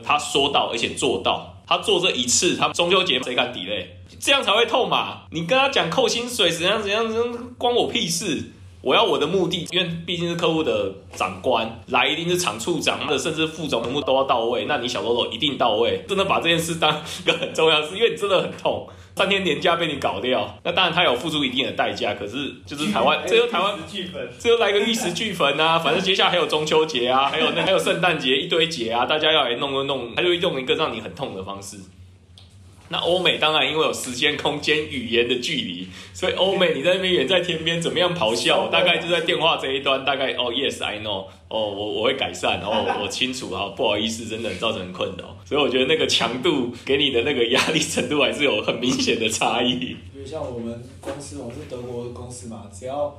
他说到，而且做到，他做这一次，他中秋节谁敢 delay？这样才会痛嘛！你跟他讲扣薪水怎样怎样怎样，关我屁事！我要我的目的，因为毕竟是客户的长官来，一定是厂处长的，甚至副总全部都要到位。那你小喽啰一定到位，真的把这件事当一个很重要的事，因为你真的很痛，三天年假被你搞掉。那当然他有付出一定的代价，可是就是台湾，这又台湾剧本，这又来个玉石俱焚啊！反正接下来还有中秋节啊，还有那还有圣诞节一堆节啊，大家要来弄就弄，他就会用一个让你很痛的方式。那欧美当然因为有时间、空间、语言的距离，所以欧美你在那边远在天边怎么样咆哮，大概就在电话这一端，大概哦 yes I know，哦我我会改善，哦 我清楚，啊不好意思，真的造成困扰，所以我觉得那个强度给你的那个压力程度还是有很明显的差异。因为像我们公司，我们是德国公司嘛，只要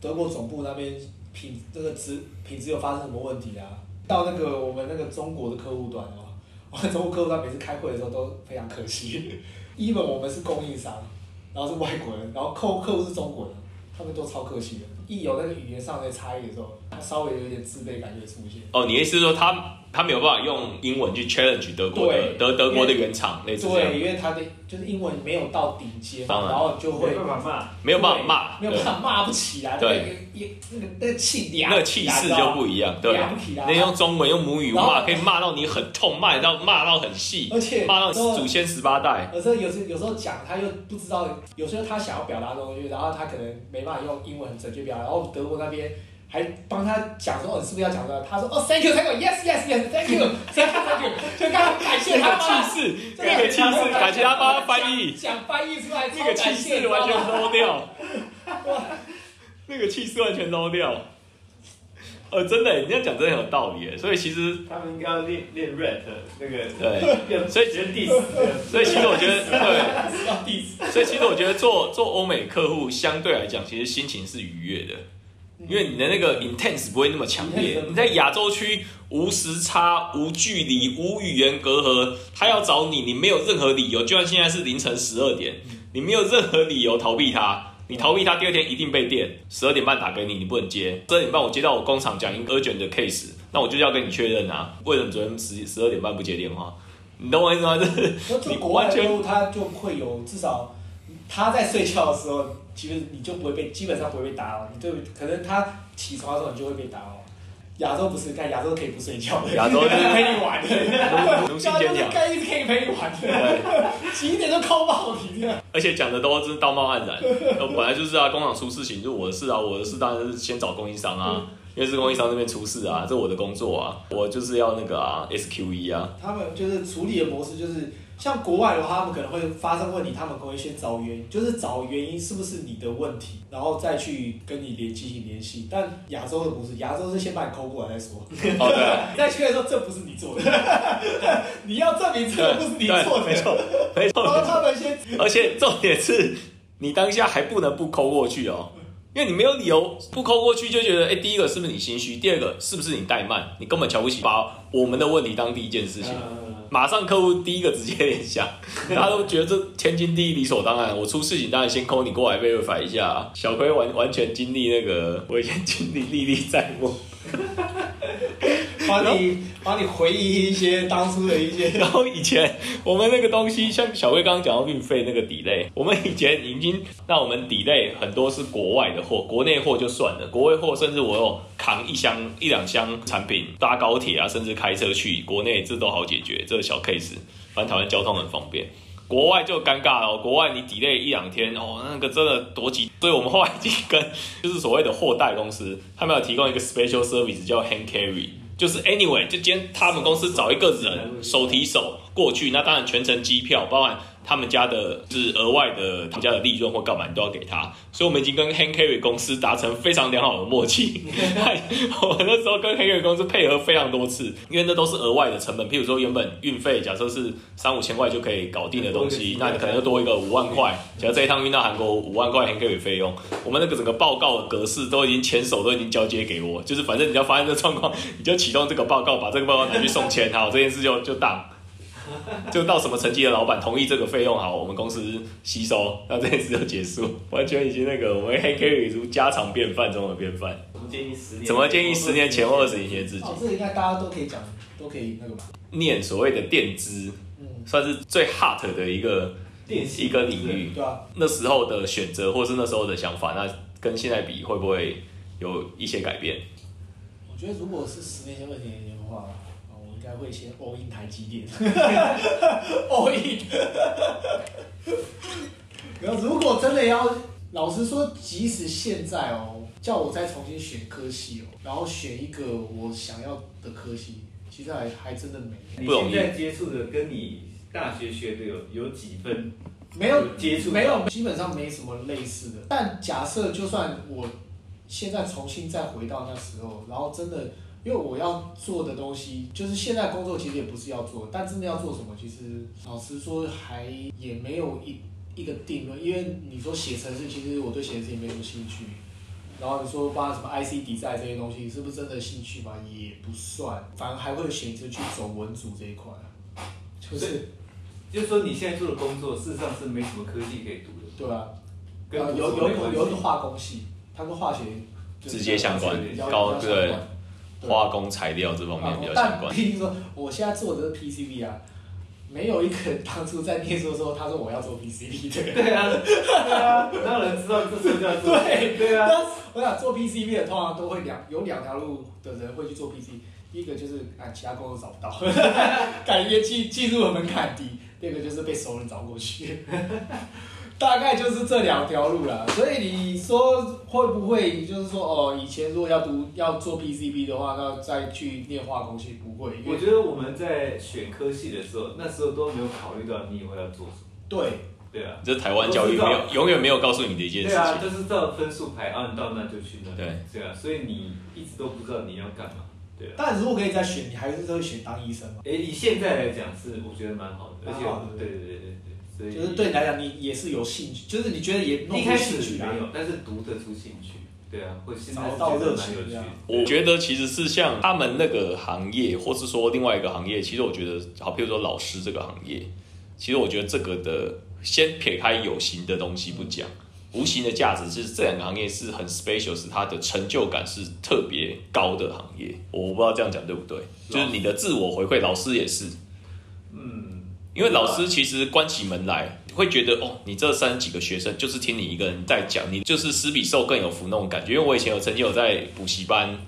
德国总部那边品这个质品质有发生什么问题啊？到那个我们那个中国的客户端哦，我们 中国客户端每次开会的时候都非常可惜。一本我们是供应商，然后是外国人，然后客客户是中国人，他们都超客气的。一有那个语言上的差异的时候，他稍微有点自卑感就会出现。哦，你意思是说他他没有办法用英文去 challenge 德国的德德国的原厂，类似这样。对，因为他的就是英文没有到顶尖，当然。然后就会没办法骂，没有办法骂，没有办法骂不起来，对。那个也那个那个气凉，那个气势就不一样，对。凉起来，那用中文用母语骂，可以骂到你很痛，骂到骂到很细，而且 骂到祖先十八代。有时候有时有时候讲他又不知道，有时候他想要表达的东西，然后他可能没办法用英文很准确表达，然后德国那边还帮他讲说，哦，你是不是要讲的？他说，哦，thank you，thank you，yes yes yes，thank you，thank you，thank you，就刚刚感谢那个他帮气势，那个气势，感谢他帮他翻译，讲翻译出来，那个气势完全 low 掉，那个气势完全 low 掉。呃，真的，你这样讲真的很有道理耶。所以其实，他们应该要练练 rap 那个，对，所以直接 diss，所以其实我觉得，对，是要 diss，所以其实我觉得做做欧美客户相对来讲，其实心情是愉悦的，因为你的那个 intense 不会那么强烈。你在亚洲区无时差、无距离、无语言隔阂，他要找你，你没有任何理由，就算现在是凌晨十二点，你没有任何理由逃避他。你逃避他，第二天一定被电。十二点半打给你，你不能接。十二点半我接到我工厂讲一个 urgent 的 case，那我就要跟你确认啊。为什么昨天十十二点半不接电话？你懂我意思吗？就是你国外完全的客户他就会有至少他在睡觉的时候，其实你就不会被基本上不会被打扰，你就可能他起床的时候你就会被打扰。亚洲不是，看亚洲可以不睡觉的，亚洲就是陪你玩的，亚洲是坚强。该可以陪你玩的，对。几点都靠爆你。而且讲的都是道貌岸然，呃本来就是啊，工厂出事情就是我的事啊，我的事当然是先找供应商啊，因为是供应商那边出事啊，这是我的工作啊，我就是要那个啊 SQE 啊，他们就是处理的模式，就是像国外的话，他们可能会发生问题，他们可能会先找原因，就是找原因是不是你的问题，然后再去跟你联进行联系。但亚洲的不是，亚洲是先把你抠过来再说。哦对啊，你再确认说这不是你做的，你要证明这个不是你做的，没错没错。然后，他们先而且重点是你当下还不能不抠过去哦。因为你没有理由不抠过去，就觉得，哎，第一个是不是你心虚？第二个是不是你怠慢？你根本瞧不起，把我们的问题当第一件事情。马上客户第一个直接联想，大家都觉得这天经地义、理所当然。我出事情当然先 call 你过来 verify 一下、啊。小亏完完全经历那个，我以前经历历历在目。帮你 帮你回忆一些当初的一些。然后以前我们那个东西，像小贵刚刚讲到运费那个 delay，我们以前已经那我们 delay 很多是国外的货，国内货就算了，国外货甚至我有扛一箱一两箱产品搭高铁啊，甚至开车去国内，这都好解决，这个小 case，反正台湾交通很方便。国外就尴尬了哦，国外你 delay 一两天哦，那个真的多急，所以我们后来已经跟就是所谓的货代公司，他们有提供一个 special service 叫 hand carry，就是 anyway，就今天他们公司找一个人手提手过去，那当然全程机票，包含他们家的是额外的他们家的利润或干嘛，你都要给他。所以我们已经跟 hand carry 公司达成非常良好的默契。我们那时候跟 hand carry 公司配合非常多次，因为那都是额外的成本。譬如说原本运费假设是三五千块就可以搞定的东西，那你可能就多一个五万块。假如这一趟运到韩国五万块 hand carry 费用，我们那个整个报告的格式都已经签手都已经交接给我，就是反正你要发现这个状况，你就启动这个报告，把这个报告拿去送签，好，这件事就就当。就到什么层级的老板同意这个费用好，我们公司吸收，那这件事就结束，完全已经那个我们黑 carry 如家常便饭中的便饭。怎么建议十年？怎么建议十年前或二十年前自己哦，这个应该大家都可以讲，都可以那个吧。念所谓的电资，嗯，算是最 hot 的一个电信一个领域。对啊，那时候的选择或是那时候的想法，那跟现在比会不会有一些改变？我觉得如果是十年前、二十年前的话，该会先 all in 台积电，all in。然后如果真的要，老实说，即使现在哦，叫我再重新选科系哦，然后选一个我想要的科系，其实还还真的没你现在接触的跟你大学学的有有几分？没有有接触没有，基本上没什么类似的。但假设就算我现在重新再回到那时候，然后真的，因为我要做的东西，就是现在工作其实也不是要做，但真的要做什么，其实老实说还也没有一一个定论。因为你说写程式，其实我对写程式也没什么兴趣。然后你说包含什么 IC 比赛这些东西，是不是真的兴趣嘛？也不算，反而还会选择去走文组这一块啊，就是就是说你现在做的工作，事实上是没什么科技可以读的，对啊，跟呃有有一个有一个化工系，它跟化学直接相关比较高对关化工材料这方面比较相但关。听说我现在做的是 PCB 啊，没有一个人当初在念书的时候，他说我要做 PCB 的。对啊，对啊，没有人知道这是叫做？对对啊，但我想做 PCB 的，通常都会两有两条路的人会去做 PC，第一个就是啊其他工作找不到，感觉技技术的门槛低；第二个就是被熟人找过去。大概就是这两条路啦，所以你说会不会就是说哦，以前如果要读要做 PCB 的话，那再去念化工系不会，我觉得我们在选科系的时候，那时候都没有考虑到你以后要做什么。对对啊，这台湾教育没有永远没有告诉你的一件事情对啊，就是照分数排，按到那就去那。对对啊，所以你一直都不知道你要干嘛。对啊。但如果可以再选，你还是会选当医生嘛？诶，以现在来讲是我觉得蛮好的，而且蛮好的对对对对对，就是对你来讲，你也是有兴趣，就是你觉得也一开始没。有，但是读得出兴趣。对啊，会现在找到热情这样蛮有趣的。我觉得其实是像他们那个行业，或是说另外一个行业，其实我觉得，好，譬如说老师这个行业，其实我觉得这个的，先撇开有形的东西不讲，无形的价值是这两个行业是很 special，是它的成就感是特别高的行业。我不知道这样讲对不对，就是你的自我回馈，老师也是，嗯，因为老师其实关起门来，会觉得哦，你这三十几个学生就是听你一个人在讲，你就是施比受更有福那种感觉。因为我以前有曾经有在补习班，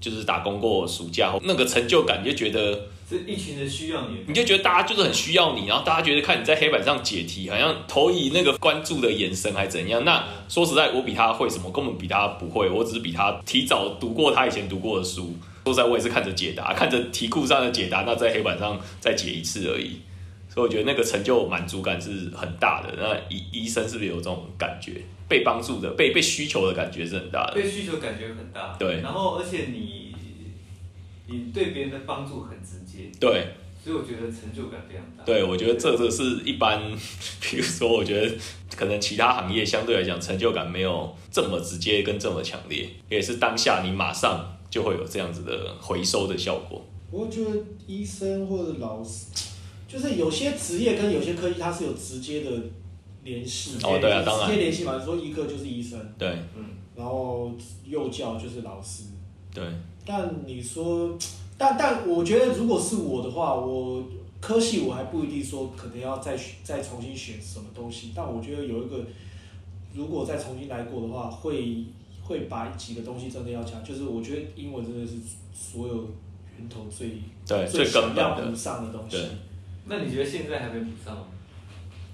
就是打工过暑假，那个成就感，就觉得是一群人需要你，你就觉得大家就是很需要你，然后大家觉得看你在黑板上解题，好像投以那个关注的眼神还怎样。那说实在，我比他会什么，根本比他不会，我只是比他提早读过他以前读过的书。说实在，我也是看着解答，看着题库上的解答，那在黑板上再解一次而已。所以我觉得那个成就满足感是很大的。那医医生是不是有这种感觉？被帮助的、被被需求的感觉是很大的。被需求感觉很大。对然后而且你你对别人的帮助很直接，对所以我觉得成就感非常大。对，我觉得这个是一般，比如说，我觉得可能其他行业相对来讲成就感没有这么直接跟这么强烈，也是当下你马上就会有这样子的回收的效果。我觉得医生或者老师，就是有些职业跟有些科技它是有直接的联系。哦对啊当然。直接联系嘛，你说医科就是医生，对。嗯，然后幼教就是老师。对，但你说，但但我觉得如果是我的话，我科系我还不一定说可能要再选再重新选什么东西，但我觉得有一个，如果再重新来过的话，会会把几个东西真的要强，就是我觉得英文真的是所有源头最对，最最根想要补本的，上的东西。对。那你觉得现在还没补上吗？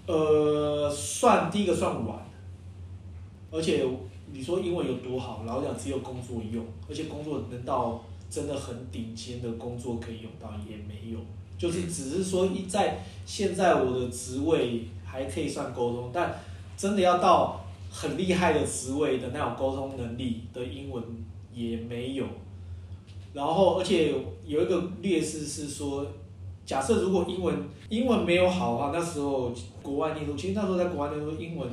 呃，算第一个算晚，而且你说英文有多好，老实讲只有工作用，而且工作能到真的很顶尖的工作可以用到也没有，就是只是说一在现在我的职位还可以算沟通，但真的要到很厉害的职位的那种沟通能力的英文也没有。然后，而且有一个劣势是说，假设如果英文英文没有好的话，那时候国外念书，其实那时候在国外念书，英文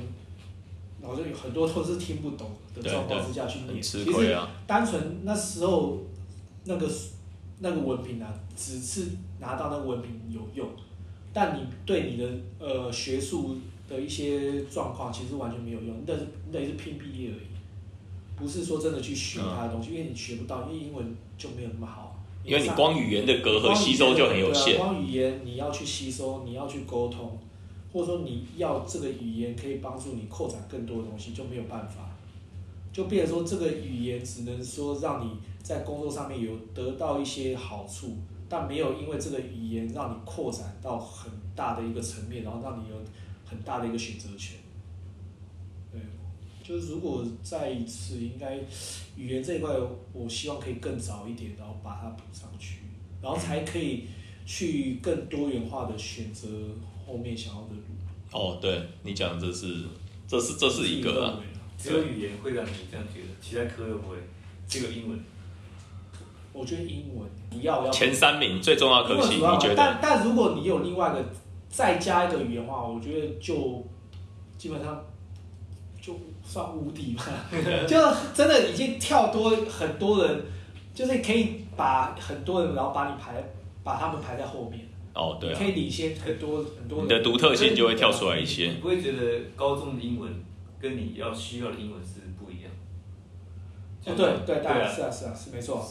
好像有很多都是听不懂的状况之下去念。其实。单纯那时候那个那个文凭啊，只是拿到那个文凭有用，但你对你的呃学术的一些状况其实完全没有用，那是那也是拼毕业而已，不是说真的去学他的东西，因为你学不到，因为英文就没有那么好。因为你光语言的隔阂吸收就很有限。光语言你要去吸收，你要去沟通，或者说你要这个语言可以帮助你扩展更多的东西，就没有办法。就变成说这个语言只能说让你在工作上面有得到一些好处，但没有因为这个语言让你扩展到很大的一个层面，然后让你有很大的一个选择权。对，就是如果再一次，应该语言这一块，我希望可以更早一点，然后把它补上去，然后才可以去更多元化的选择后面想要的路。哦，对你讲的这是这是这是一个啊，只有语言会让你这样觉得，其他科又不会，只有英文。我觉得英文你要要前三名最重要的科系，英文主要你觉得？但但如果你有另外一个再加一个语言的话，我觉得就基本上就算无敌嘛，就真的已经跳多很多人，就是可以把很多人，然后把你排，把他们排在后面，哦，对啊可，以领先很多很多人。你的独特性就会跳出来一些你。不会觉得高中的英文跟你要需要的英文是不一样？哦，对对，当然是啊是啊是没错，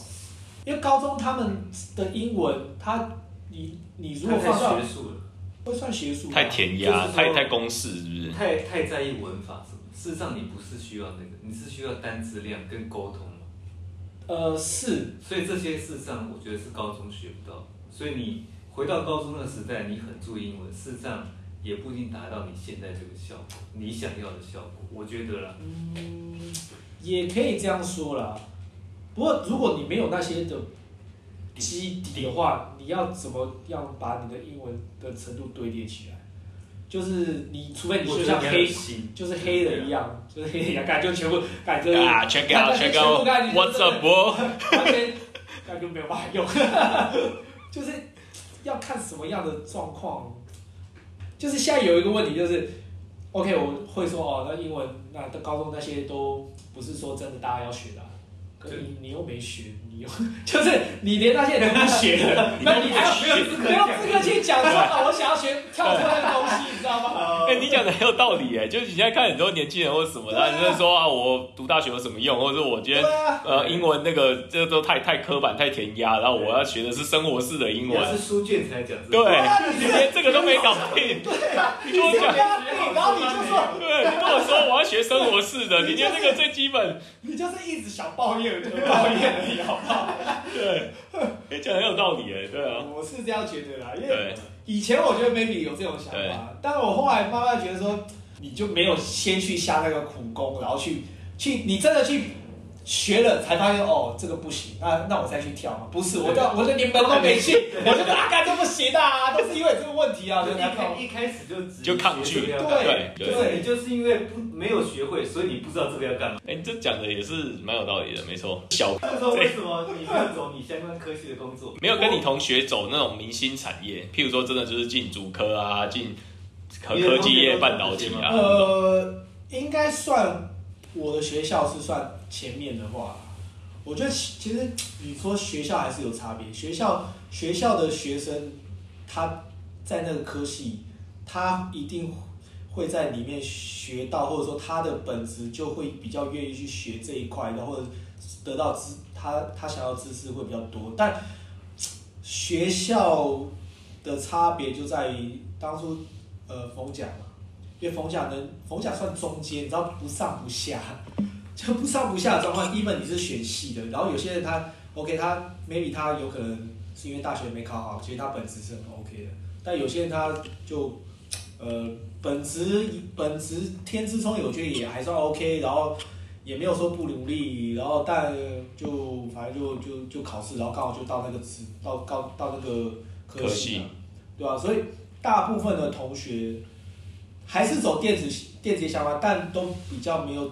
因为高中他们的英文，他你你如果太放到学术了，会算学术，太填鸭，太太公式，是不是？太太在意文法。事实上，你不是需要那个，你是需要单词量跟沟通嘛。呃是所以这些事实上，我觉得是高中学不到。所以你回到高中的时代，你很注意英文，事实上也不一定达到你现在这个效果，你想要的效果。我觉得啦，嗯，也可以这样说啦。不过如果你没有那些的基底的话，你要怎么样把你的英文的程度堆叠起来？就是你，除非你就像黑，心，就是黑人一样，就是黑人一样，感觉就全部感觉啊全部 out 感觉 what's up 完全感觉没有办法用，就是要看什么样的状况。就是现在有一个问题，就是，OK，我会说哦，那英文那的高中那些都不是说真的大家要学的啊、你你又没学，你又 就是你连那些都不学了，那你还有没有资格没有资格去讲说啊，我想要学跳脱那个东西，你知道吗？哎、你讲的很有道理哎，就是你现在看很多年轻人或者什么的，对啊。你就是说啊，我读大学有什么用，或者是我今天啊，呃英文那个这都太太刻板太填鸭，然后我要学的是生活式的英文。是书卷才讲这对个，你连这个都没搞定，你跟我讲，然后你就说，对你跟我说我要学生活式的，你连这个最基本，你就是一直想抱怨，抱怨而已，好不好？对，你讲得很有道理哎，对啊，我是这样觉得啦，因为，以前我觉得 maybe 有这种想法，但是我后来慢慢觉得说，你就没有先去下那个苦功，然后去去你真的去学了，才发现哦这个不行，那那我再去跳嘛？不是，我到我就连门都没去，我就说啊，干这不行啊，都是因为这个问题啊，就一开。一开始就只就抗拒对干嘛对就是你就是因为不没有学会，所以你不知道这个要干嘛。哎、你这讲的也是蛮有道理的，没错。小这时候为什么你没有走你相关科系的工作？没有跟你同学走那种明星产业，譬如说真的就是进主科啊，进科科技业、半导体啊。呃，应该算我的学校是算前面的话，我觉得其其实你说学校还是有差别。学校学校的学生他在那个科系，他一定会在里面学到，或者说他的本质就会比较愿意去学这一块的，或者得到知他他想要知识会比较多。但学校的差别就在于当初呃冯讲嘛，因为逢甲能逢甲算中间，你知道不上不下，就不上不下的状况。even 你是选系的，然后有些人他 OK，他 maybe 他有可能是因为大学没考好，其实他本职是很 OK 的，但有些人他就呃本职本职天资聪颖，我觉得也还算 OK，然后。也没有说不努力，然后但就反正就就就考试，然后刚好就到那个职到到到那个科科系对吧、所以大部分的同学还是走电子电子相关，但都比较没有，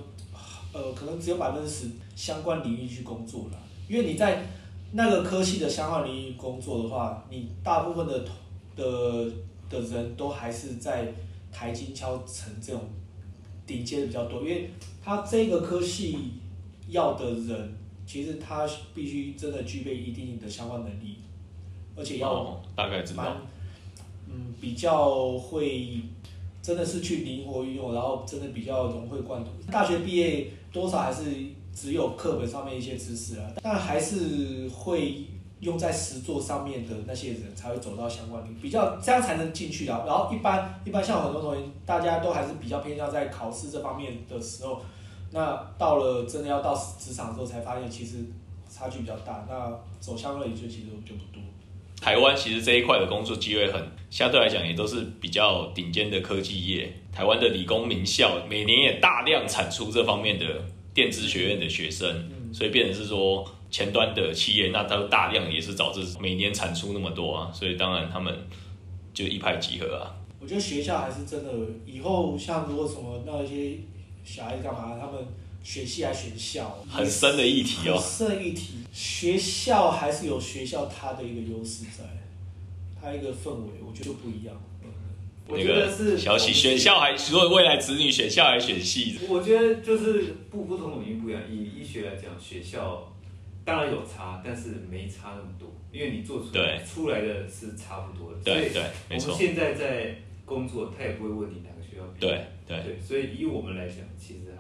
呃，可能只有百分之十相关领域去工作了。因为你在那个科系的相关领域工作的话，你大部分的同的的人都还是在台金敲成这种顶尖的比较多，因为他这个科系要的人，其实他必须真的具备一定的相关能力，而且要哦，大概知蛮道。嗯比较会真的是去灵活运用，然后真的比较融会贯通。大学毕业多少还是只有课本上面一些知识啊，但还是会用在实作上面的那些人才会走到相关领域，比较这样才能进去啊。然后一般一般像很多同学，大家都还是比较偏向在考试这方面的时候，那到了真的要到职场之后，才发现其实差距比较大。那走相关领域就其实就不多。台湾其实这一块的工作机会很相对来讲也都是比较顶尖的科技业。台湾的理工名校每年也大量产出这方面的电子学院的学生，嗯所以变成是说前端的企业，那它大量也是导致每年产出那么多啊，所以当然他们就一拍即合啊。我觉得学校还是真的，以后像如果什么那一些小孩子干嘛，他们选系还选校，很深的议题哦很深的议题。学校还是有学校它的一个优势在，它一个氛围，我觉得就不一样。我觉得是小喜选校还，如果未来子女选校还选系，我觉得就是不不同领域不一样。以医学来讲，学校当然有差，但是没差那么多，因为你做出来对出来的是差不多的。对对，没错我们，现在在工作，他也不会问你哪个学校比较对对对，所以以我们来讲，其实。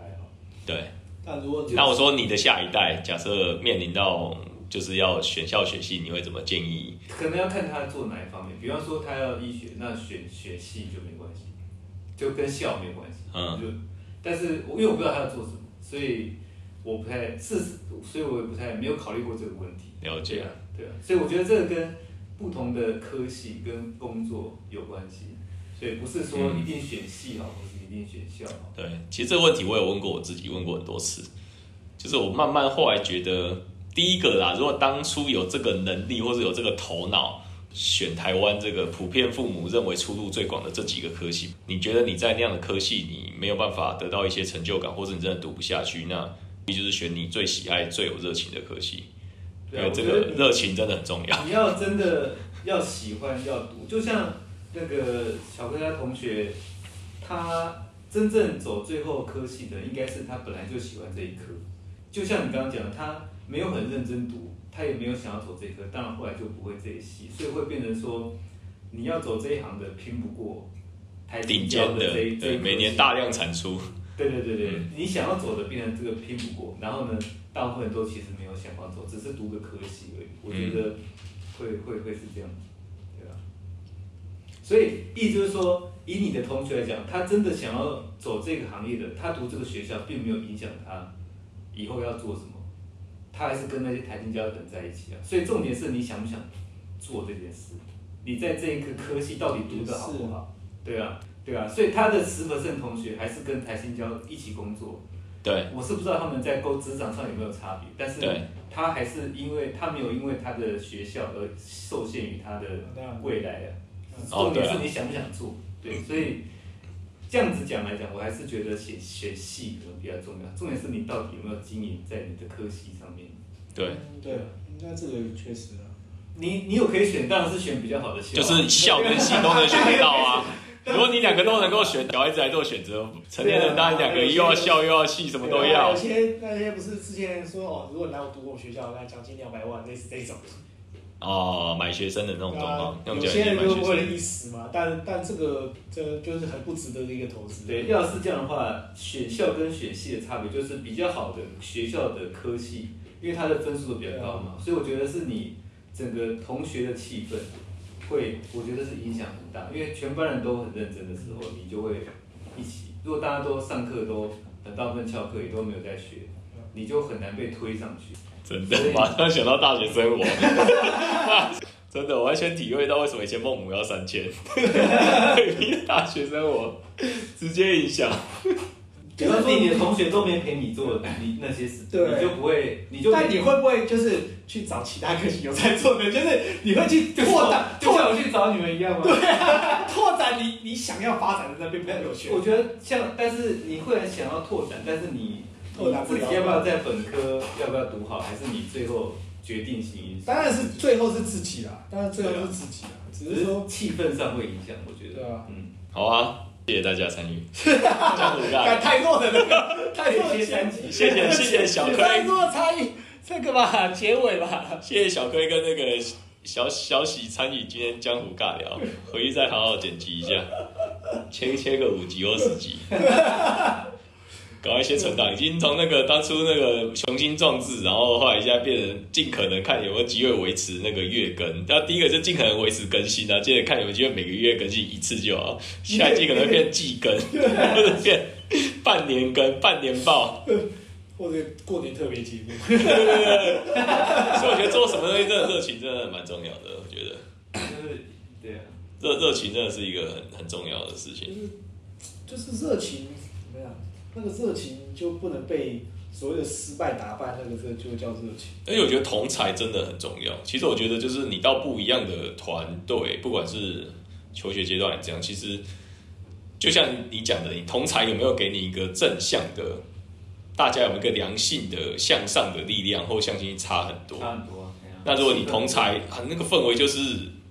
对。但如果那我说你的下一代，假设面临到就是要选校选系，你会怎么建议？可能要看他做哪一方面，比方说他要医学，那选学系就没关系，就跟校没关系。嗯就，但是我因为我不知道他要做什么，所以我不太是，所以我也不太没有考虑过这个问题。了解对啊，对啊，所以我觉得这个跟不同的科系跟工作有关系，所以不是说嗯一定选系好，定选校好。对，其实这个问题我有问过我自己，问过很多次，就是我慢慢后来觉得，第一个啦，如果当初有这个能力或者有这个头脑，选台湾这个普遍父母认为出路最广的这几个科系，你觉得你在那样的科系你没有办法得到一些成就感，或者你真的读不下去，那你就是选你最喜爱、最有热情的科系，因对啊，为这个热情真的很重要。你要真的要喜欢要读，就像那个小哥他同学，他真正走最后科系的，应该是他本来就喜欢这一科。就像你刚刚讲的，他没有很认真读，他也没有想要走这一科，当然后来就不会这一系，所以会变成说，你要走这一行的拼不过台顶尖的，对，这一这一科每年大量产出，对对对对，嗯你想要走的变成这个拼不过，然后呢，大部分人都其实没有想要走，只是读个科系而已。我觉得会、会会是这样？所以意思就是说，以你的同学来讲，他真的想要走这个行业的，他读这个学校并没有影响他以后要做什么，他还是跟那些台青交等在一起啊。所以重点是你想不想做这件事，你在这一个科系到底读的好不好？对啊，对啊，所以他的十 percent 同学还是跟台新交一起工作，对我是不知道他们在工职场上有没有差别，但是他还是因为他没有因为他的学校而受限于他的未来啊。重点是你想不想做，对，所以这样子讲来讲，我还是觉得选选系可能比较重要，重点是你到底有没有经营在你的科系上面。对，嗯对，应该这个确实啊。你你有可以选，当然是选比较好的校啊，就是校跟系都能选得到 啊。如果你两个都能够选，小孩子来做选择，成年人当然两个又要笑又要戏，什么都要有。些那些不是之前说哦，如果你来我读我们学校，那奖金两百万，类似这种。哦，买学生的那种状况，用有些人就为了。一时嘛，但但这个这就是很不值得的一个投资。对，要是这样的话，选校跟选系的差别就是比较好的学校的科系，因为它的分数都比较高嘛，所以我觉得是你整个同学的气氛会，我觉得是影响很大，因为全班人都很认真的时候，你就会一起。如果大家都上课都很大部分翘课，也都没有在学，你就很难被推上去。真的，马上想到大学生活。真的，我完全体会到为什么以前孟母要三千，大学生活直接影响。比如说你的同学都没陪你做你那些事，对你就不会，你就但你会不会就是去找其他科系有在做的？就是你会去拓展就像我去找你们一样吗对？拓展你你想要发展的那边比较有趣。我觉得像，但是你会很想要拓展，但是你拓展不了自己要不要在本科要不要读好，还是你最后决定性因素？当然是最后是自己啦，当然最后是自己啦，只只是是说气氛上会影响，我觉得。对啊嗯，好啊，谢谢大家参与。江湖干干，太弱的那个太弱的谢谢三级谢谢谢谢小太亏，弱的参与这个吧，结尾吧。谢谢小柯跟那个小小喜参与今天江湖尬聊，回去再好好剪辑一下，切切个五集或十集。搞一些存档，已经从那个当初那个雄心壮志，然后后来现在变成尽可能看有没有机会维持那个月更。然后第一个就尽可能维持更新啊，接着看有没有机会每个月更新一次就好。下一季可能变季更，或者变半年更、半年报。或者过年特别节目，所以我觉得做什么东西真的热情真的蛮重要的。我觉得就是对啊，热热情真的是一个很很重要的事情。就是热情怎么样？那个热情就不能被所谓的失败打败，那个这就叫热情。而且我觉得同才真的很重要。其实我觉得就是你到不一样的团队，不管是求学阶段这样，其实就像你讲的，你同才有没有给你一个正向的，大家有没有一个良性的向上的力量，或向心差很多。差很多那如果你同才啊，那个氛围就是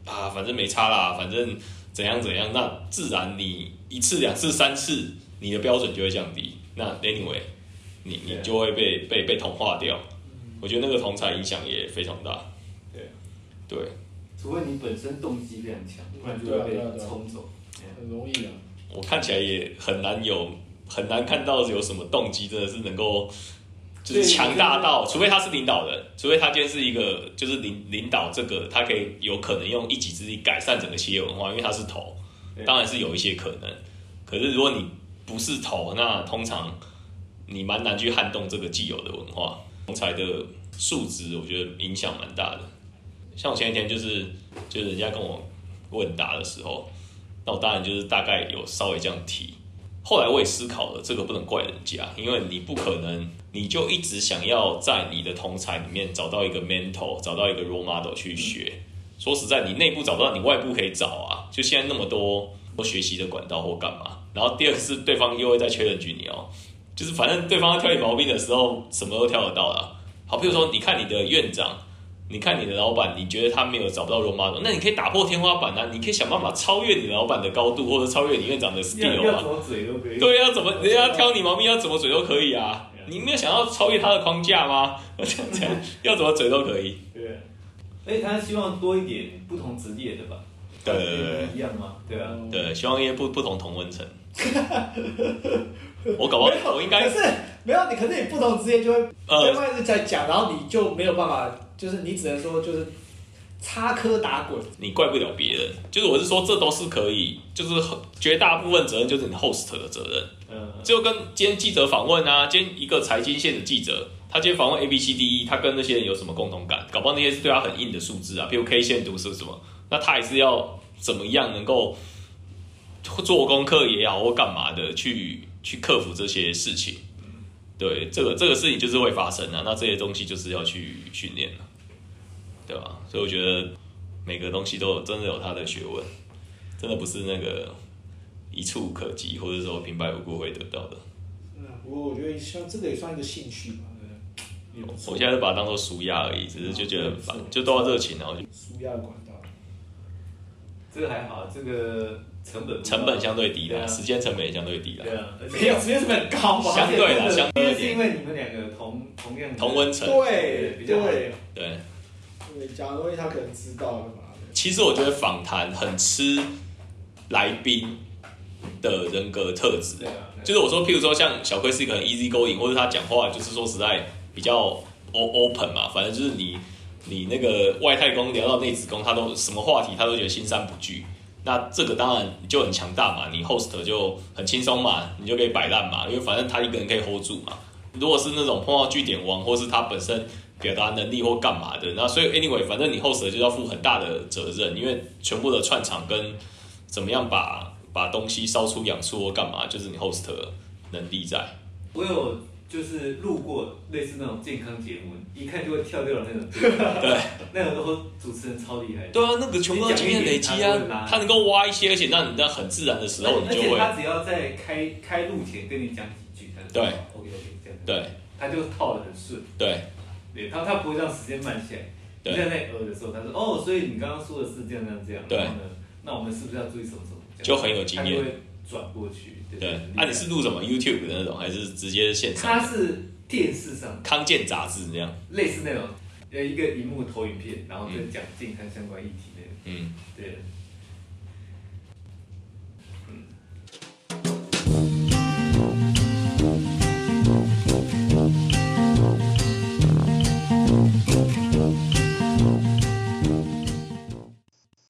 啊，反正没差啦，反正怎样怎样，那自然你一次、两次、三次，你的标准就会降低。那 anyway，你你就会被被被同化掉。我觉得那个同才影响也非常大。对，对，除非你本身动机非常强，不然就会被对啊啊啊冲走。很容易啊。我看起来也很难有很难看到有什么动机真的是能够就是强大到，除非他是领导人，除非他今天是一个就是领领导这个，他可以有可能用一己之力改善整个企业文化，因为他是头，当然是有一些可能。可是如果你不是头，那通常你蛮难去撼动这个既有的文化。同才的素质，我觉得影响蛮大的。像我前几天就是就是人家跟我问答的时候，那我当然就是大概有稍微这样提。后来我也思考了，这个不能怪人家，因为你不可能，你就一直想要在你的同才里面找到一个 mentor，找到一个 role model 去学。说实在，你内部找不到，你外部可以找啊。就现在那么多多学习的管道或干嘛。然后第二个是对方又会在确认举你哦，就是反正对方要挑你毛病的时候，什么都挑得到啦。好，比如说你看你的院长，你看你的老板，你觉得他没有找不到 role model，那你可以打破天花板啊，你可以想办法超越你老板的高度，或者超越你院长的 skill 啊。要怎么嘴都可以。对啊、怎么人家挑你毛病要怎么嘴都可以啊？你没有想要超越他的框架吗？这样这样要怎么嘴都可以。对所以他希望多一点不同职业的吧？对对对一样吗？对啊，对，希望一些不不同同温层。我搞不好我应该可是没有你，可是你不同职业就会呃对方一直在讲，然后你就没有办法，就是你只能说就是插科打诨。你怪不了别人，就是我是说这都是可以，就是绝大部分责任就是你 host 的责任。嗯，就跟今天记者访问啊，今天一个财经线的记者，他今天访问 A B C D E，他跟那些人有什么共同感？搞不好那些是对他很硬的数字啊，比如 K 线图是什么，那他也是要怎么样能够做功课也好或干嘛的去去克服这些事情。对，这个这个事情就是会发生啊，那这些东西就是要去训练了，对吧？所以我觉得每个东西都有真的有它的学问，真的不是那个一触可及，或者说平白无故会得到的。嗯，不过我觉得像这个也算一个兴趣嘛，我现在就把它当做舒压而已，只是就觉得很烦，就都要热情，然后就舒压管道。这个还好，这个成本成本相对低啦，对啊时间成本也相对低啦。对啊，没有，时间成本高嘛？相对啦相对一点是因为你们两个同同样的同温层，对比较好对对。对，讲的东西他可能知道干嘛。其实我觉得访谈很吃来宾的人格特质就是我说，譬如说像小龟是一个很 easy going，或者他讲话就是说实在比较 o open 嘛，反正就是你你那个外太空聊到内子宫，他都什么话题他都觉得心山不惧。那这个当然就很强大嘛，你 host 就很轻松嘛，你就可以摆烂嘛，因为反正他一个人可以 hold 住嘛。如果是那种碰到据点王，或是他本身表达能力或干嘛的，那所以 anyway，反正你 host 就要负很大的责任，因为全部的串场跟怎么样把把东西烧出养出或干嘛，就是你 host 能力在。我有就是路过类似那种健康节目，一看就会跳掉的那种，对。那种都主持人超厉害。对啊，那个全部都经验累积啊，他能够挖一些，而且让你在很自然的时候，你而就会且他只要在开开路前跟你讲几句，他就对，OK OK 这样，对。他就套的很顺，对。对他他不会让时间慢下来。对。你在那呃的时候，他说哦，所以你刚刚说的是这样这样这样，对然后呢，那我们是不是要注意什么什么？就很有经验他就会转过去，对对。很厉害啊，你是录什么 YouTube 的那种，还是直接线上？它是电视上康健杂志那样？类似那种呃一个荧幕投影片，然后就讲健康相关议题那种，嗯，对，